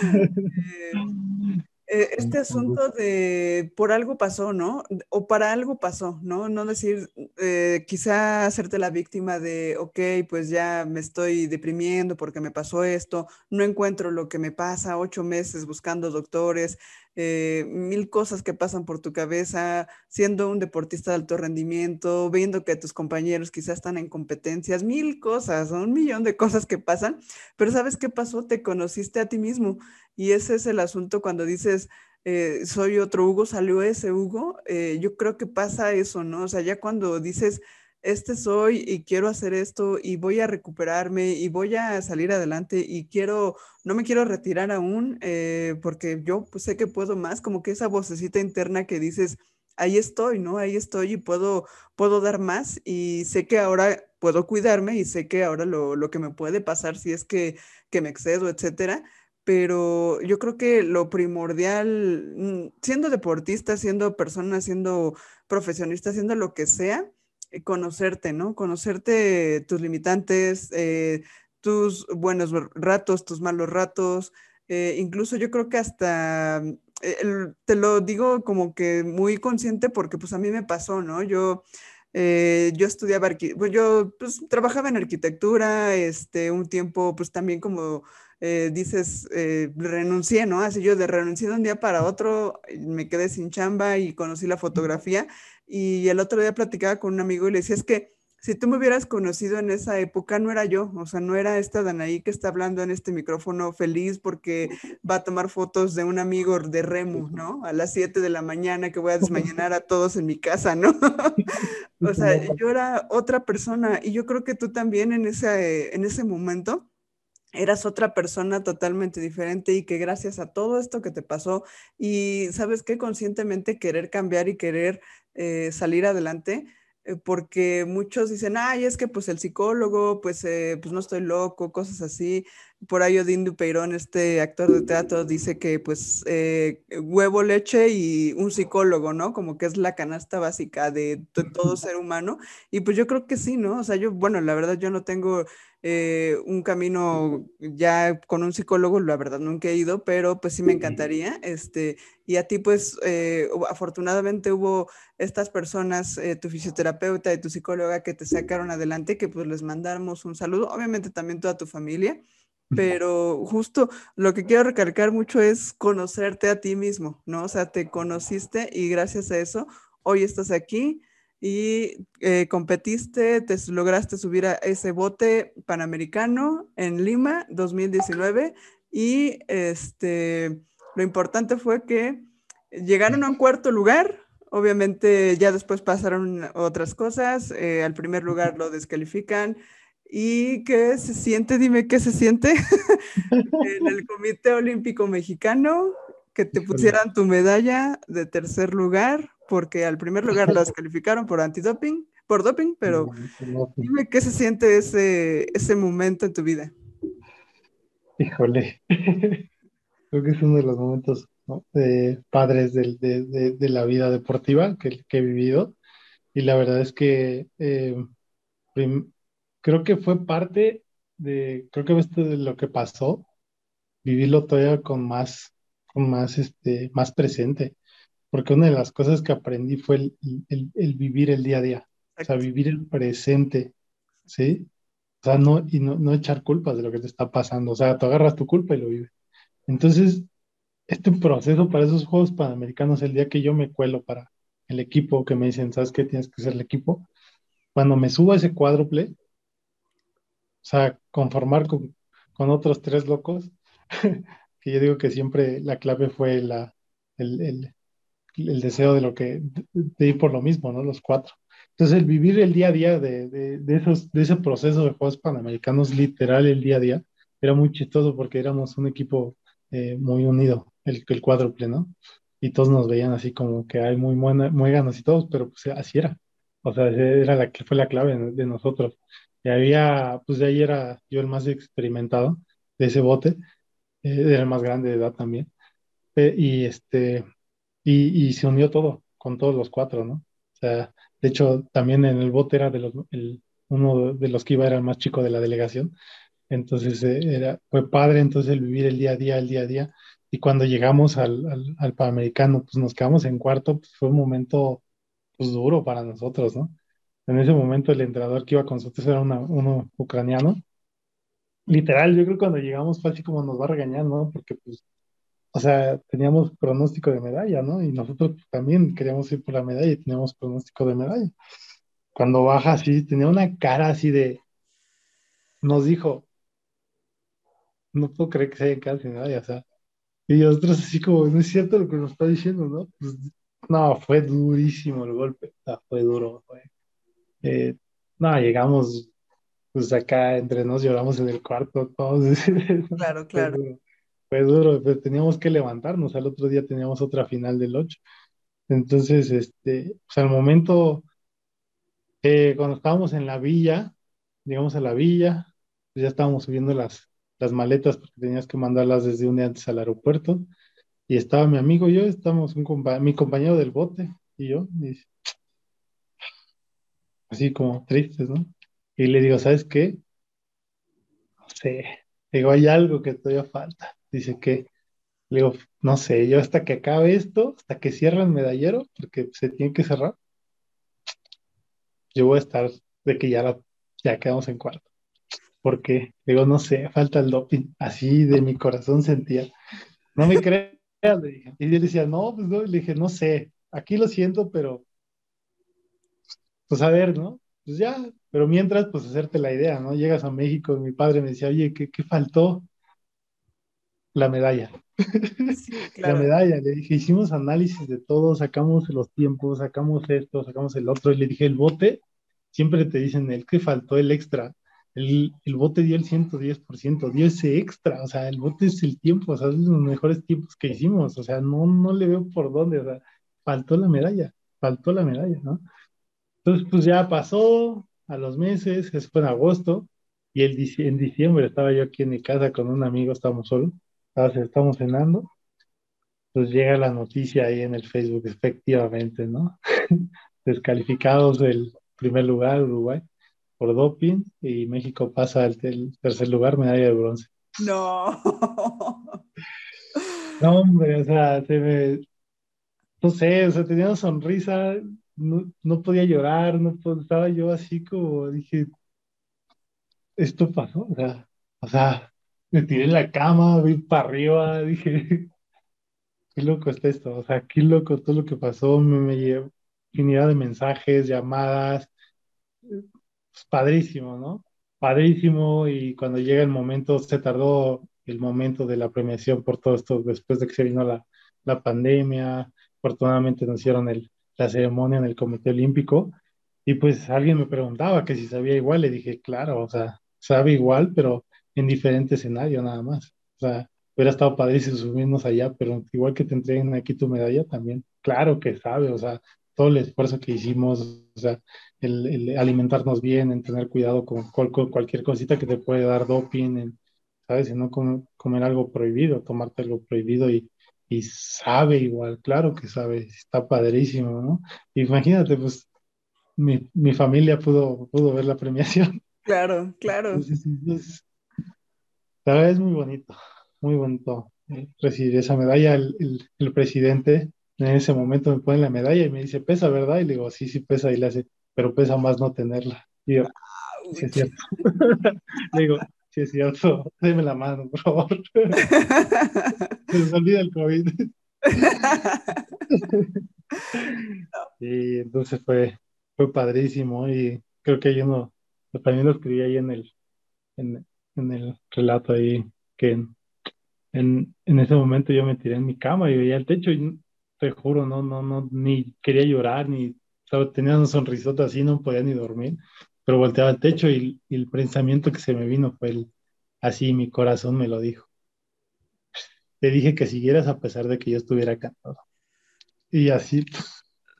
[LAUGHS] Eh, eh, este asunto de por algo pasó, ¿no? O para algo pasó, ¿no? No decir, eh, quizá hacerte la víctima de, ok, pues ya me estoy deprimiendo porque me pasó esto, no encuentro lo que me pasa, ocho meses buscando doctores, eh, mil cosas que pasan por tu cabeza, siendo un deportista de alto rendimiento, viendo que tus compañeros quizás están en competencias, mil cosas, un millón de cosas que pasan, pero ¿sabes qué pasó? Te conociste a ti mismo y ese es el asunto cuando dices, eh, soy otro Hugo, salió ese Hugo, eh, yo creo que pasa eso, ¿no? O sea, ya cuando dices, este soy y quiero hacer esto y voy a recuperarme y voy a salir adelante y quiero, no me quiero retirar aún eh, porque yo pues, sé que puedo más, como que esa vocecita interna que dices, ahí estoy, ¿no? Ahí estoy y puedo, puedo dar más y sé que ahora puedo cuidarme y sé que ahora lo, lo que me puede pasar si es que, que me excedo, etcétera. Pero yo creo que lo primordial, mm, siendo deportista, siendo persona, siendo profesionista, siendo lo que sea, conocerte, ¿no? Conocerte tus limitantes, eh, tus buenos ratos, tus malos ratos. Eh, incluso yo creo que hasta, te lo digo como que muy consciente porque pues a mí me pasó, ¿no? Yo, yo estudiaba, pues yo pues, trabajaba en arquitectura, este, un tiempo pues también como dices, renuncié, ¿no? Así yo de renuncié de un día para otro, me quedé sin chamba y conocí la fotografía y el otro día platicaba con un amigo y le decía, es que si tú me hubieras conocido en esa época, no era yo, o sea, no era esta Danaí que está hablando en este micrófono feliz porque va a tomar fotos de un amigo de Remo, ¿no? A las 7 de la mañana que voy a [LAUGHS] desmañanar a todos en mi casa, ¿no? [LAUGHS] o sea, yo era otra persona y yo creo que tú también en ese, en ese momento eras otra persona totalmente diferente y que gracias a todo esto que te pasó y sabes que conscientemente querer cambiar y querer eh, salir adelante, eh, porque muchos dicen, ay, es que pues el psicólogo, pues, eh, pues no estoy loco, cosas así. Por ahí Odín Dupeirón, este actor de teatro, dice que pues huevo, leche y un psicólogo, ¿no? Como que es la canasta básica de, de todo ser humano. Y pues yo creo que sí, ¿no? O sea, yo, bueno, la verdad yo no tengo eh, un camino ya con un psicólogo, la verdad nunca he ido, pero pues sí me encantaría. Este, y a ti pues eh, afortunadamente hubo estas personas, eh, tu fisioterapeuta y tu psicóloga que te sacaron adelante, que pues les mandamos un saludo, obviamente también toda tu familia. Pero justo lo que quiero recalcar mucho es conocerte a ti mismo, ¿no? O sea, te conociste y gracias a eso hoy estás aquí, y eh, competiste, te lograste subir a ese bote panamericano en Lima 2019 y este, lo importante fue que llegaron a un cuarto lugar. Obviamente ya después pasaron otras cosas. Eh, al primer lugar lo descalifican. ¿Y qué se siente? Dime qué se siente [LAUGHS] en el Comité Olímpico Mexicano que te pusieran tu medalla de tercer lugar porque al primer lugar la descalificaron [LAUGHS] por antidoping, por doping, pero dime qué se siente ese, ese momento en tu vida. Híjole, [LAUGHS] creo que es uno de los momentos padres de, la vida deportiva que, he vivido. Y la verdad es que eh, creo que fue parte de, creo que esto de lo que pasó, vivirlo todavía con más, con más, este, más presente porque una de las cosas que aprendí fue el, vivir el día a día, o sea, vivir el presente, ¿sí? O sea, no, y no, echar culpas de lo que te está pasando, o sea, tú agarras tu culpa y lo vives. Entonces, este proceso para esos Juegos Panamericanos, el día que yo me cuelo para el equipo, que me dicen, ¿sabes qué? Tienes que ser el equipo. Cuando me subo a ese cuádruple, o sea, conformar con, con otros tres locos, [LAUGHS] que yo digo que siempre la clave fue la, el, el deseo de lo que, de ir por lo mismo, ¿no? Los cuatro. Entonces, el vivir el día a día de, de, esos, de ese proceso de Juegos Panamericanos, literal el día a día, era muy chistoso porque éramos un equipo eh, muy unido, el, el cuádruple, ¿no? Y todos nos veían así como que hay muy, muy ganas y todos, pero pues así era. O sea, era la, fue la clave de nosotros. Y había, pues de ahí era yo el más experimentado de ese bote, eh, era el más grande de edad también. Eh, y este, y, se unió todo, con todos los cuatro, ¿no? O sea, de hecho, también en el bote era el, uno de los que iba era el más chico de la delegación, entonces eh, era, fue padre entonces el vivir el día a día, el día a día, y cuando llegamos al, al, al Panamericano, pues nos quedamos en cuarto, pues fue un momento pues duro para nosotros, ¿no? En ese momento el entrenador que iba con nosotros era uno ucraniano. Literal, yo creo que cuando llegamos fue así como nos va a regañar, ¿no? Porque pues o sea, teníamos pronóstico de medalla, ¿no? Y nosotros también queríamos ir por la medalla y teníamos pronóstico de medalla. Cuando baja así, tenía una cara así de, nos dijo, no puedo creer que se haya quedado sin medalla, o sea, y nosotros así como, no es cierto lo que nos está diciendo, ¿no? Pues, no, fue durísimo el golpe, o sea, fue duro, fue. Eh, no, llegamos, pues acá entre nos lloramos en el cuarto, todos. [LAUGHS] Claro, claro fue duro, pues teníamos que levantarnos. Al otro día teníamos otra final del 8. Entonces, este, pues al momento, eh, cuando estábamos en la villa, llegamos a la villa, pues ya estábamos subiendo las, las maletas porque tenías que mandarlas desde un día antes al aeropuerto. Y estaba mi amigo y yo, estábamos un mi compañero del bote y yo, así como tristes, ¿no? Y le digo, ¿sabes qué? No sé, digo, hay algo que todavía falta. Dice que, le digo, no sé, yo hasta que acabe esto, hasta que cierre el medallero, porque se tiene que cerrar, yo voy a estar de que ya, ya quedamos en cuarto. Porque, digo, no sé, falta el doping. Así de mi corazón sentía. No me [LAUGHS] creas, le dije. Y él decía, no, pues no, le dije, no sé, aquí lo siento, pero, pues a ver, ¿no? Pues ya, pero mientras, pues hacerte la idea, ¿no? Llegas a México, y mi padre me decía, oye, ¿qué, qué faltó? la medalla. [LAUGHS] La medalla, le dije, hicimos análisis de todo, sacamos los tiempos, sacamos esto, sacamos el otro, y le dije, el bote, siempre te dicen, el que faltó el extra, el, el bote dio el 110%, dio ese extra, o sea, el bote es el tiempo, o sea, es los mejores tiempos que hicimos, o sea, no, no le veo por dónde, o sea, faltó la medalla, faltó la medalla, ¿no? Entonces, pues ya pasó a los meses, eso fue en agosto, y el, en diciembre estaba yo aquí en mi casa con un amigo, estábamos solos, estamos cenando, pues llega la noticia ahí en el Facebook, efectivamente, ¿no? [LAUGHS] Descalificados del primer lugar, Uruguay, por doping, y México pasa al tercer lugar, medalla de bronce. No. No, hombre, o sea, se me, no sé, o sea, tenía una sonrisa, no, podía llorar, no estaba yo así como, dije, esto pasó, o sea, me tiré en la cama, vi para arriba, dije, [LAUGHS] qué loco está esto, o sea, qué loco todo lo que pasó, me, me infinidad de mensajes, llamadas, pues, padrísimo, ¿no? Padrísimo y cuando llega el momento, se tardó el momento de la premiación por todo esto, después de que se vino la, la pandemia, afortunadamente nos hicieron el, la ceremonia en el Comité Olímpico y pues alguien me preguntaba que si sabía igual, le dije, claro, o sea, sabe igual, pero en diferente escenario nada más. O sea, hubiera estado padrísimo subirnos allá, pero igual que te entreguen aquí tu medalla también, claro que sabe, o sea, todo el esfuerzo que hicimos, o sea, el, alimentarnos bien, en tener cuidado con, cualquier cosita que te puede dar doping, en, ¿sabes? Y no comer algo prohibido, tomarte algo prohibido y, y sabe igual, claro que sabe, está padrísimo, ¿no? Imagínate, pues mi, mi familia pudo, pudo ver la premiación. [LAUGHS] Claro, claro. la verdad es muy bonito, muy bonito eh, recibir esa medalla. El, el, presidente en ese momento me pone la medalla y me dice, pesa, ¿verdad? Y le digo, sí, sí pesa, y le hace, pero pesa más no tenerla. Y yo, sí es cierto. [LAUGHS] le digo, sí es cierto, [LAUGHS] déme la mano, por favor. Se nos olvida el COVID. [LAUGHS] y entonces fue, fue padrísimo y creo que hay uno, también lo escribí ahí en el, en, el relato ahí, que en, en, ese momento yo me tiré en mi cama y veía el techo y te juro, no, no, no, ni quería llorar, ni, tenía una sonrisota así, no podía ni dormir, pero volteaba al techo y, el pensamiento que se me vino fue el, así, mi corazón me lo dijo. Te dije que siguieras a pesar de que yo estuviera cantado. Y así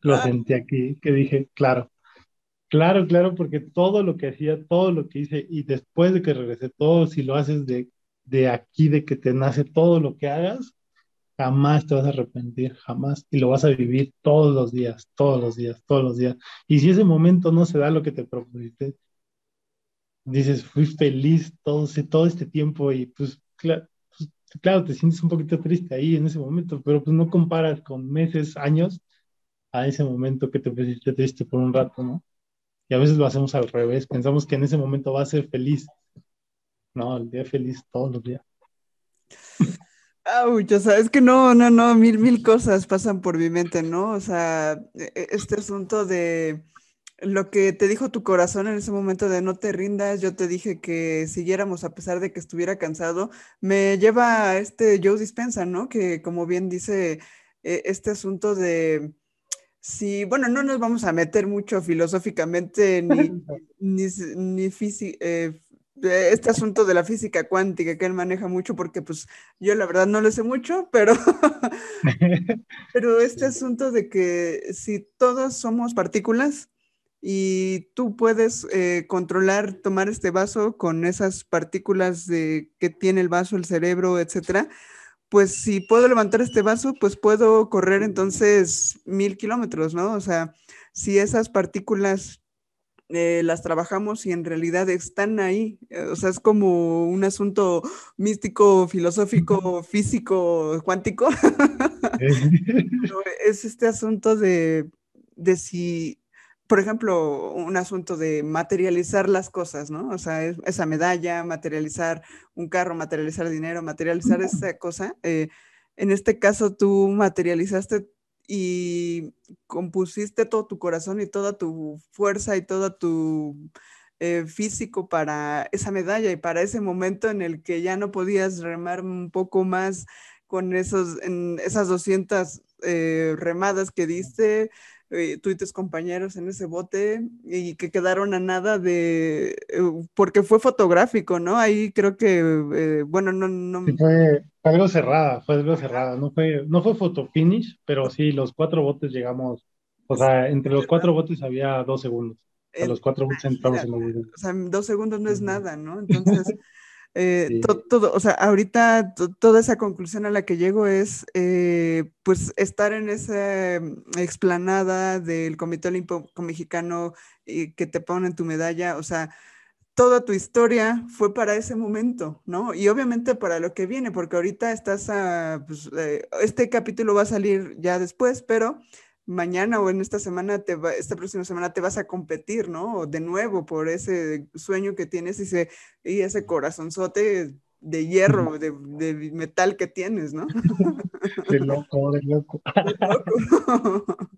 lo ah. sentí aquí, que dije, claro, claro, claro, porque todo lo que hacía, todo lo que hice, y después de que regresé, todo, si lo haces de, de aquí, de que te nace todo lo que hagas, jamás te vas a arrepentir, jamás, y lo vas a vivir todos los días, todos los días, todos los días. Y si ese momento no se da lo que te propusiste, dices, fui feliz todo, todo este tiempo y pues, claro, pues, claro, te sientes un poquito triste ahí en ese momento, pero pues no comparas con meses, años a ese momento que te pusiste triste por un rato, ¿no? Y a veces lo hacemos al revés, pensamos que en ese momento va a ser feliz. No, el día feliz todos los días. Uy, o sea, es que no, no, no, mil, mil cosas pasan por mi mente, ¿no? O sea, e, e, este asunto de lo que te dijo tu corazón en ese momento de no te rindas, yo te dije que siguiéramos a pesar de que estuviera cansado, me lleva a este Joe Dispensa, ¿no? Que como bien dice, e, este asunto de Sí, bueno, no nos vamos a meter mucho filosóficamente ni, [LAUGHS] ni, ni eh, este asunto de la física cuántica que él maneja mucho, porque pues yo la verdad no lo sé mucho, pero, [LAUGHS] [LAUGHS] pero este asunto de que si todos somos partículas y tú puedes eh, controlar, tomar este vaso con esas partículas de, que tiene el vaso, el cerebro, etcétera, pues si puedo levantar este vaso, pues puedo correr entonces mil kilómetros, ¿no? O sea, si esas partículas eh, las trabajamos y en realidad están ahí, eh, o sea, es como un asunto místico, filosófico, [LAUGHS] físico, cuántico. [LAUGHS] [LAUGHS] es este asunto de, de si por ejemplo, un asunto de materializar las cosas, ¿no? O sea, esa medalla, materializar un carro, materializar dinero, materializar esa cosa. Eh, en este caso, tú materializaste y compusiste todo tu corazón y toda tu fuerza y todo tu eh, físico para esa medalla y para ese momento en el que ya no podías remar un poco más con esos, en esas 200 eh, remadas que diste, eh, tus compañeros en ese bote y que quedaron a nada de, eh, porque fue fotográfico, ¿no? Ahí creo que, eh, bueno, no... no... fue, algo cerrada, fue algo cerrada, no fue, no fue photo finish, pero sí, los cuatro botes llegamos, o sea, entre los cuatro botes había dos segundos. A los cuatro botes entramos en los O sea, dos segundos no es nada, ¿no? Entonces... [LAUGHS] Eh, todo, o sea, ahorita toda esa conclusión a la que llego es, eh, pues, estar en esa mm, explanada del Comité Olímpico Mexicano y que te ponen tu medalla, o sea, toda tu historia fue para ese momento, ¿no? Y obviamente para lo que viene, porque ahorita estás a, pues, eh, este capítulo va a salir ya después, pero mañana o en esta semana, te va, esta próxima semana te vas a competir, ¿no? De nuevo por ese sueño que tienes y ese, y ese corazonzote de hierro, [LAUGHS] de, de metal que tienes, ¿no? [LAUGHS] De loco, de loco. [LAUGHS]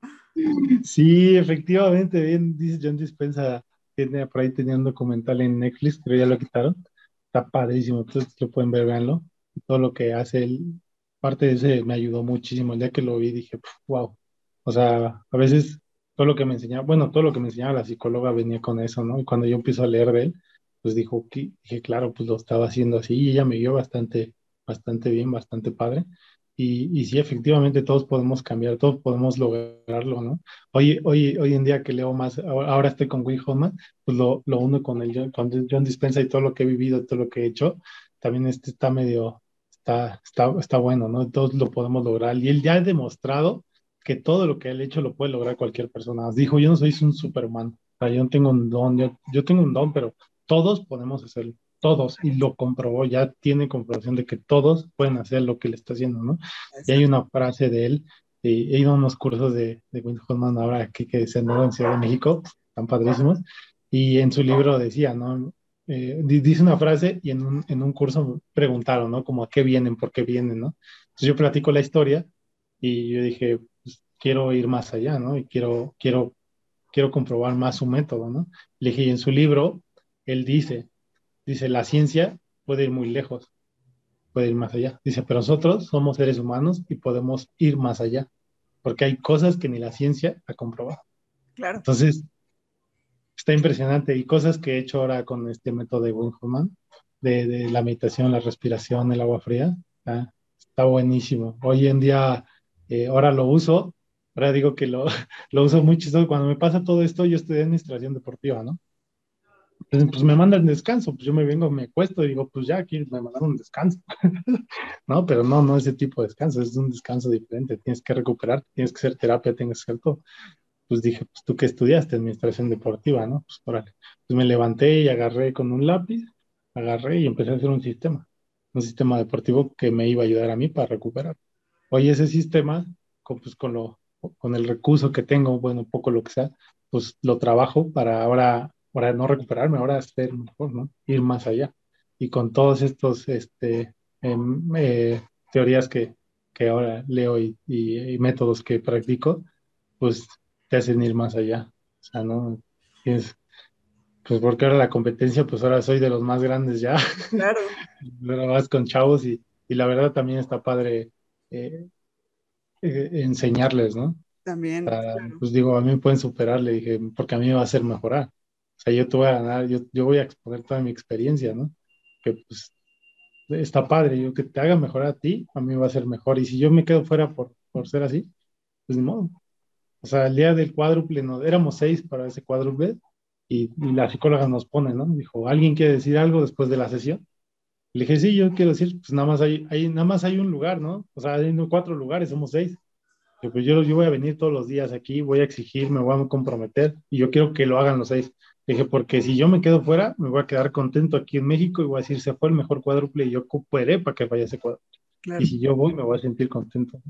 Sí, efectivamente, bien, dice John Dispensa, tiene por ahí tenía un documental en Netflix, pero ya lo quitaron. Está padrísimo, entonces lo pueden ver, véanlo. Todo lo que hace él, parte de ese me ayudó muchísimo. El día que lo vi dije, wow. O sea, a veces todo lo que me enseñaba, bueno, todo lo que me enseñaba la psicóloga venía con eso, ¿no? Y cuando yo empiezo a leer de él, pues dijo, que, dije, claro, pues lo estaba haciendo así y ella me dio bastante, bastante bien, bastante padre. Y, y sí, efectivamente, todos podemos cambiar, todos podemos lograrlo, ¿no? Hoy, hoy, hoy en día que leo más, ahora estoy con Will Hoffman, pues lo, lo uno con el con John Dispensa y todo lo que he vivido, todo lo que he hecho, también este está medio, está, está, está bueno, ¿no? Todos lo podemos lograr. Y él ya ha demostrado que todo lo que él ha hecho lo puede lograr cualquier persona. Dijo, yo no soy un superman, o sea, yo no tengo un don, yo, yo tengo un don, pero todos podemos hacerlo todos, y lo comprobó, ya tiene comprobación de que todos pueden hacer lo que le está haciendo, ¿no? Y hay una frase de él, he ido a unos cursos de, de Wayne ahora aquí que se en Ciudad de México, están padrísimos, y en su libro decía, ¿no? Eh, dice una frase y en un, en un curso preguntaron, ¿no? Como a qué vienen, por qué vienen, ¿no? Entonces yo platico la historia y yo dije, quiero ir más allá, ¿no? Y quiero, quiero, quiero comprobar más su método, ¿no? Le dije, y en su libro, él dice, Dice, la ciencia puede ir muy lejos, puede ir más allá. Dice, pero nosotros somos seres humanos y podemos ir más allá, porque hay cosas que ni la ciencia ha comprobado. Claro. Entonces, está impresionante y cosas que he hecho ahora con este método de Wim de, la meditación, la respiración, el agua fría, está, buenísimo. Hoy en día, eh, ahora lo uso, ahora digo que lo, [LAUGHS] lo uso muy chistoso. Cuando me pasa todo esto, yo estudié administración deportiva, ¿no? Pues, me mandan descanso, pues yo me vengo, me cuesto y digo, pues ya aquí me mandaron un descanso. [LAUGHS] no, pero no, no ese tipo de descanso, es un descanso diferente, tienes que recuperar, tienes que hacer terapia, tienes que hacer todo. Pues dije, pues tú que estudiaste administración deportiva, ¿no? Pues órale. Pues me levanté y agarré con un lápiz, agarré y empecé a hacer un sistema, un sistema deportivo que me iba a ayudar a mí para recuperar. Hoy ese sistema, con, pues con, lo, con el recurso que tengo, bueno, poco lo que sea, pues lo trabajo para ahora para no recuperarme, ahora ser mejor, ¿no? Ir más allá. Y con todos estos este, em, eh, teorías que, que, ahora leo y, y, métodos que practico, pues te hacen ir más allá. O sea, ¿no? pues porque ahora la competencia, pues ahora soy de los más grandes ya. Claro. [LAUGHS] Pero vas con chavos y, y, la verdad también está padre eh, eh, enseñarles, ¿no? También. Pues digo, a mí me pueden superar, le dije, porque a mí me va a hacer mejorar. O sea, yo te voy a ganar, yo, yo voy a exponer toda mi experiencia, ¿no? Que pues está padre, yo que te haga mejorar a ti, a mí va a ser mejor. Y si yo me quedo fuera por, por ser así, pues ni modo. O sea, el día del cuádruple, no, éramos seis para ese cuádruple y, y, la psicóloga nos pone, ¿no? Dijo, ¿alguien quiere decir algo después de la sesión? Le dije, sí, yo quiero decir, pues nada más hay, hay, nada más hay un lugar, ¿no? O sea, hay cuatro lugares, somos seis. Pues yo, yo voy a venir todos los días aquí, voy a exigir, me voy a comprometer y yo quiero que lo hagan los seis. Dije, porque si yo me quedo fuera, me voy a quedar contento aquí en México y voy a decir, se fue el mejor cuádruple y yo cooperé para que vaya ese cuádruple. Y si yo voy, me voy a sentir contento.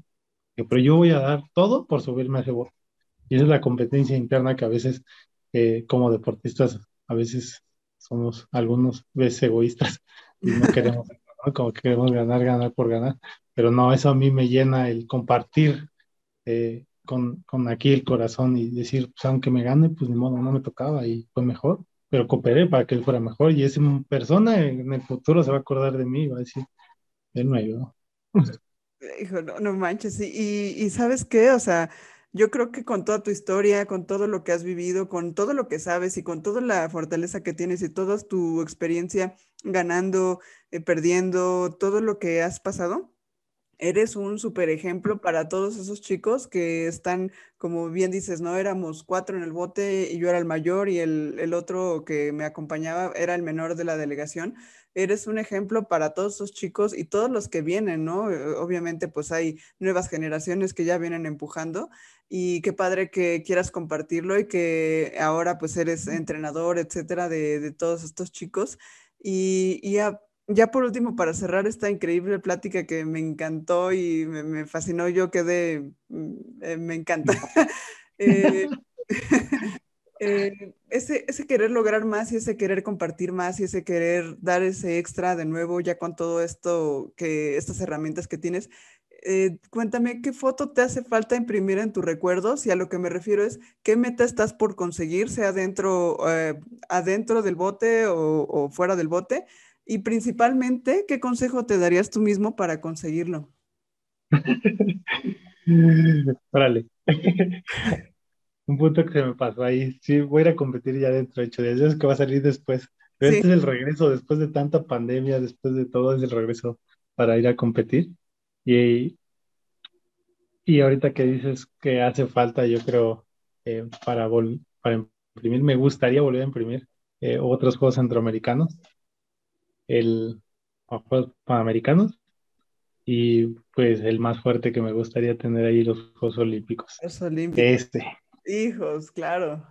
pero yo voy a dar todo por subirme a ese bote. Y esa es la competencia interna que a veces, eh, como deportistas, a veces somos algunos veces egoístas y no queremos, como queremos ganar, ganar por ganar. Pero no, eso a mí me llena el compartir eh, con, con, aquí el corazón y decir, pues aunque me gane, pues ni modo, no me tocaba y fue mejor, pero cooperé para que él fuera mejor y esa persona en el futuro se va a acordar de mí y va a decir, él me ayudó. [LAUGHS] Hijo, no, no manches, y, y, sabes qué, o sea, yo creo que con toda tu historia, con todo lo que has vivido, con todo lo que sabes y con toda la fortaleza que tienes y toda tu experiencia ganando, eh, perdiendo, todo lo que has pasado, eres un super ejemplo para todos esos chicos que están, como bien dices, ¿no? Éramos cuatro en el bote y yo era el mayor y el, otro que me acompañaba era el menor de la delegación. Eres un ejemplo para todos esos chicos y todos los que vienen, ¿no? Eh, obviamente, pues hay nuevas generaciones que ya vienen empujando y qué padre que quieras compartirlo y que ahora pues eres entrenador, etcétera, de, todos estos chicos. Y, y ya por último, para cerrar esta increíble plática que me encantó y me, fascinó, yo quedé, mm, eh, me encanta. [LAUGHS] Eh, [LAUGHS] eh, ese, querer lograr más y ese querer compartir más y ese querer dar ese extra de nuevo ya con todo esto, que estas herramientas que tienes, eh, cuéntame qué foto te hace falta imprimir en tus recuerdos y a lo que me refiero es qué meta estás por conseguir, sea dentro, eh, adentro del bote o, fuera del bote y principalmente qué consejo te darías tú mismo para conseguirlo. [LAUGHS] Órale. [LAUGHS] Un punto que se me pasó ahí. Sí, voy a ir a competir ya dentro de ocho días. es que va a salir después. Pero este es el regreso, después de tanta pandemia, después de todo, es el regreso para ir a competir. Y, y ahorita que dices que hace falta, yo creo, eh, para, para imprimir, me gustaría volver a imprimir eh, otros Juegos Centroamericanos, el Juegos Panamericanos, y pues el más fuerte que me gustaría tener ahí, los Juegos Olímpicos. Los Olímpicos. Este. Hijos, claro.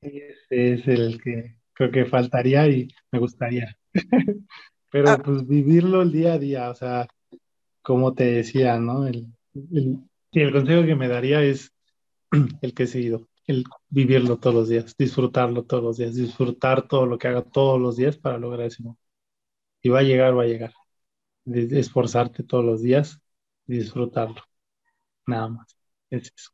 Este es el que creo que faltaría y me gustaría. [LAUGHS] Pero ah. pues vivirlo el día a día, o sea, como te decía, ¿no? El, el, el consejo que me daría es [CLEARS THROAT] el que he seguido, el vivirlo todos los días, disfrutarlo todos los días, disfrutar todo lo que haga todos los días para lograr eso. Y va a llegar, va a llegar. esforzarte todos los días disfrutarlo. Nada más. Es eso.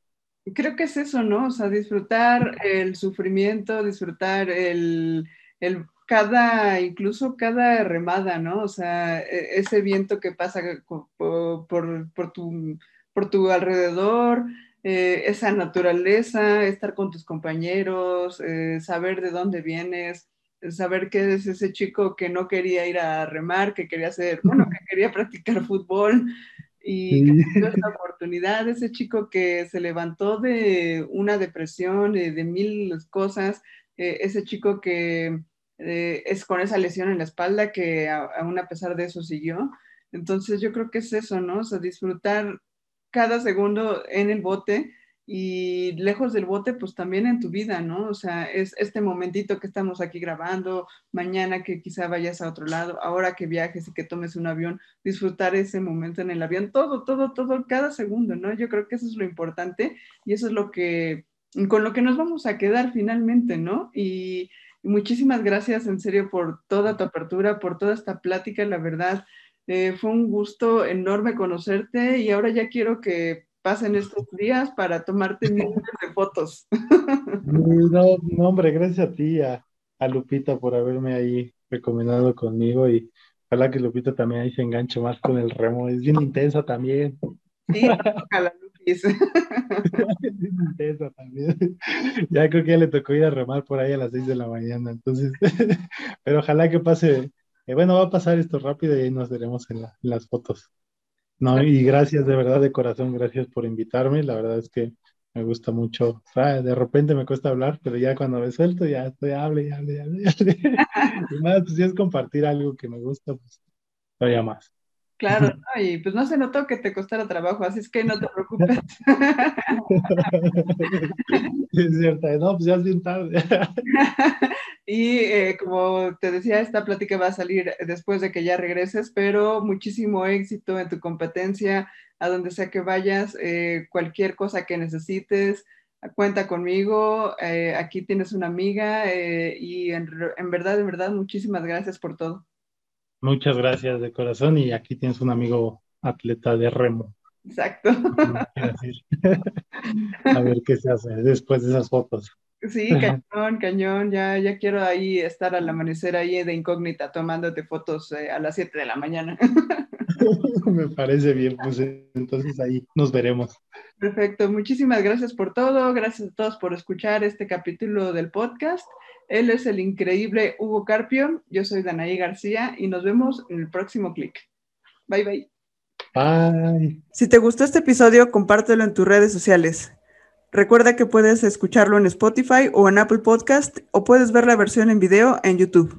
Creo que es eso, ¿no? O sea, disfrutar el sufrimiento, disfrutar el, el cada, incluso cada remada, ¿no? O sea, e, ese viento que pasa por, por, tu, por tu alrededor, eh, esa naturaleza, estar con tus compañeros, eh, saber de dónde vienes, saber que es ese chico que no quería ir a remar, que quería hacer, bueno, que quería [LAUGHS] practicar fútbol y que [LAUGHS] tuvo esta oportunidad, ese chico que se levantó de una depresión, de, de mil cosas, eh, ese chico que eh, es con esa lesión en la espalda que aún a pesar de eso siguió. Entonces yo creo que es eso, ¿no? O sea, disfrutar cada segundo en el bote y lejos del bote, pues también en tu vida, ¿no? O sea, es este momentito que estamos aquí grabando, mañana que quizá vayas a otro lado, ahora que viajes y que tomes un avión, disfrutar ese momento en el avión, todo, todo, todo, cada segundo, ¿no? Yo creo que eso es lo importante y eso es lo que, con lo que nos vamos a quedar finalmente, ¿no? Y Muchísimas gracias en serio por toda tu apertura, por toda esta plática, la verdad. Eh, fue un gusto enorme conocerte y ahora ya quiero que pasen estos días para tomarte miles [LAUGHS] de fotos. No, no, hombre, gracias a ti, a, a, Lupita por haberme ahí recomendado conmigo y ojalá que Lupita también ahí se enganche más con el remo, es bien intensa también. Sí, [LAUGHS] ojalá también. Ya creo que ya le tocó ir a remar por ahí a las 6 de la mañana, entonces, [LAUGHS] pero ojalá que pase, eh, bueno, va a pasar esto rápido y ahí nos veremos en, las fotos. No, y gracias de verdad de corazón, gracias por invitarme, la verdad es que me gusta mucho, de repente me cuesta hablar, pero ya cuando me suelto ya estoy, hable, y hable, hable, [LAUGHS] y más, pues si es compartir algo que me gusta, pues todavía más. Claro, [LAUGHS] y pues no se notó que te costara trabajo, así es que no te preocupes. [LAUGHS] es cierto, no, pues ya es bien tarde. [LAUGHS] y eh, como te decía, esta plática va a salir después de que ya regreses, pero muchísimo éxito en tu competencia, a donde sea que vayas, eh, cualquier cosa que necesites, cuenta conmigo, eh, aquí tienes una amiga y en, en verdad, en verdad, muchísimas gracias por todo. Muchas gracias de corazón y aquí tienes un amigo atleta de remo. Exacto. [LAUGHS] [LAUGHS] A ver qué se hace después de esas fotos. Sí, cañón, cañón. Ya, ya quiero ahí estar al amanecer ahí de incógnita tomándote fotos eh, a las 7 de la mañana. [LAUGHS] Me parece bien, pues entonces ahí nos veremos. Perfecto, muchísimas gracias por todo. Gracias a todos por escuchar este capítulo del podcast. Él es el increíble Hugo Carpio. Yo soy Danaí García y nos vemos en el próximo clic. Bye bye. Bye. Si te gustó este episodio, compártelo en tus redes sociales. Recuerda que puedes escucharlo en Spotify o en Apple Podcast o puedes ver la versión en video en YouTube.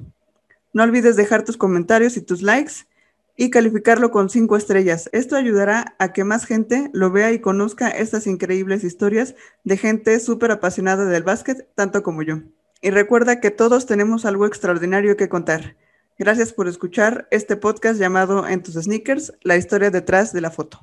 No olvides dejar tus comentarios y tus likes y calificarlo con cinco estrellas. Esto ayudará a que más gente lo vea y conozca estas increíbles historias de gente súper apasionada del básquet, tanto como yo y recuerda que todos tenemos algo extraordinario que contar. Gracias por escuchar este podcast llamado En tus sneakers, la historia detrás de la foto.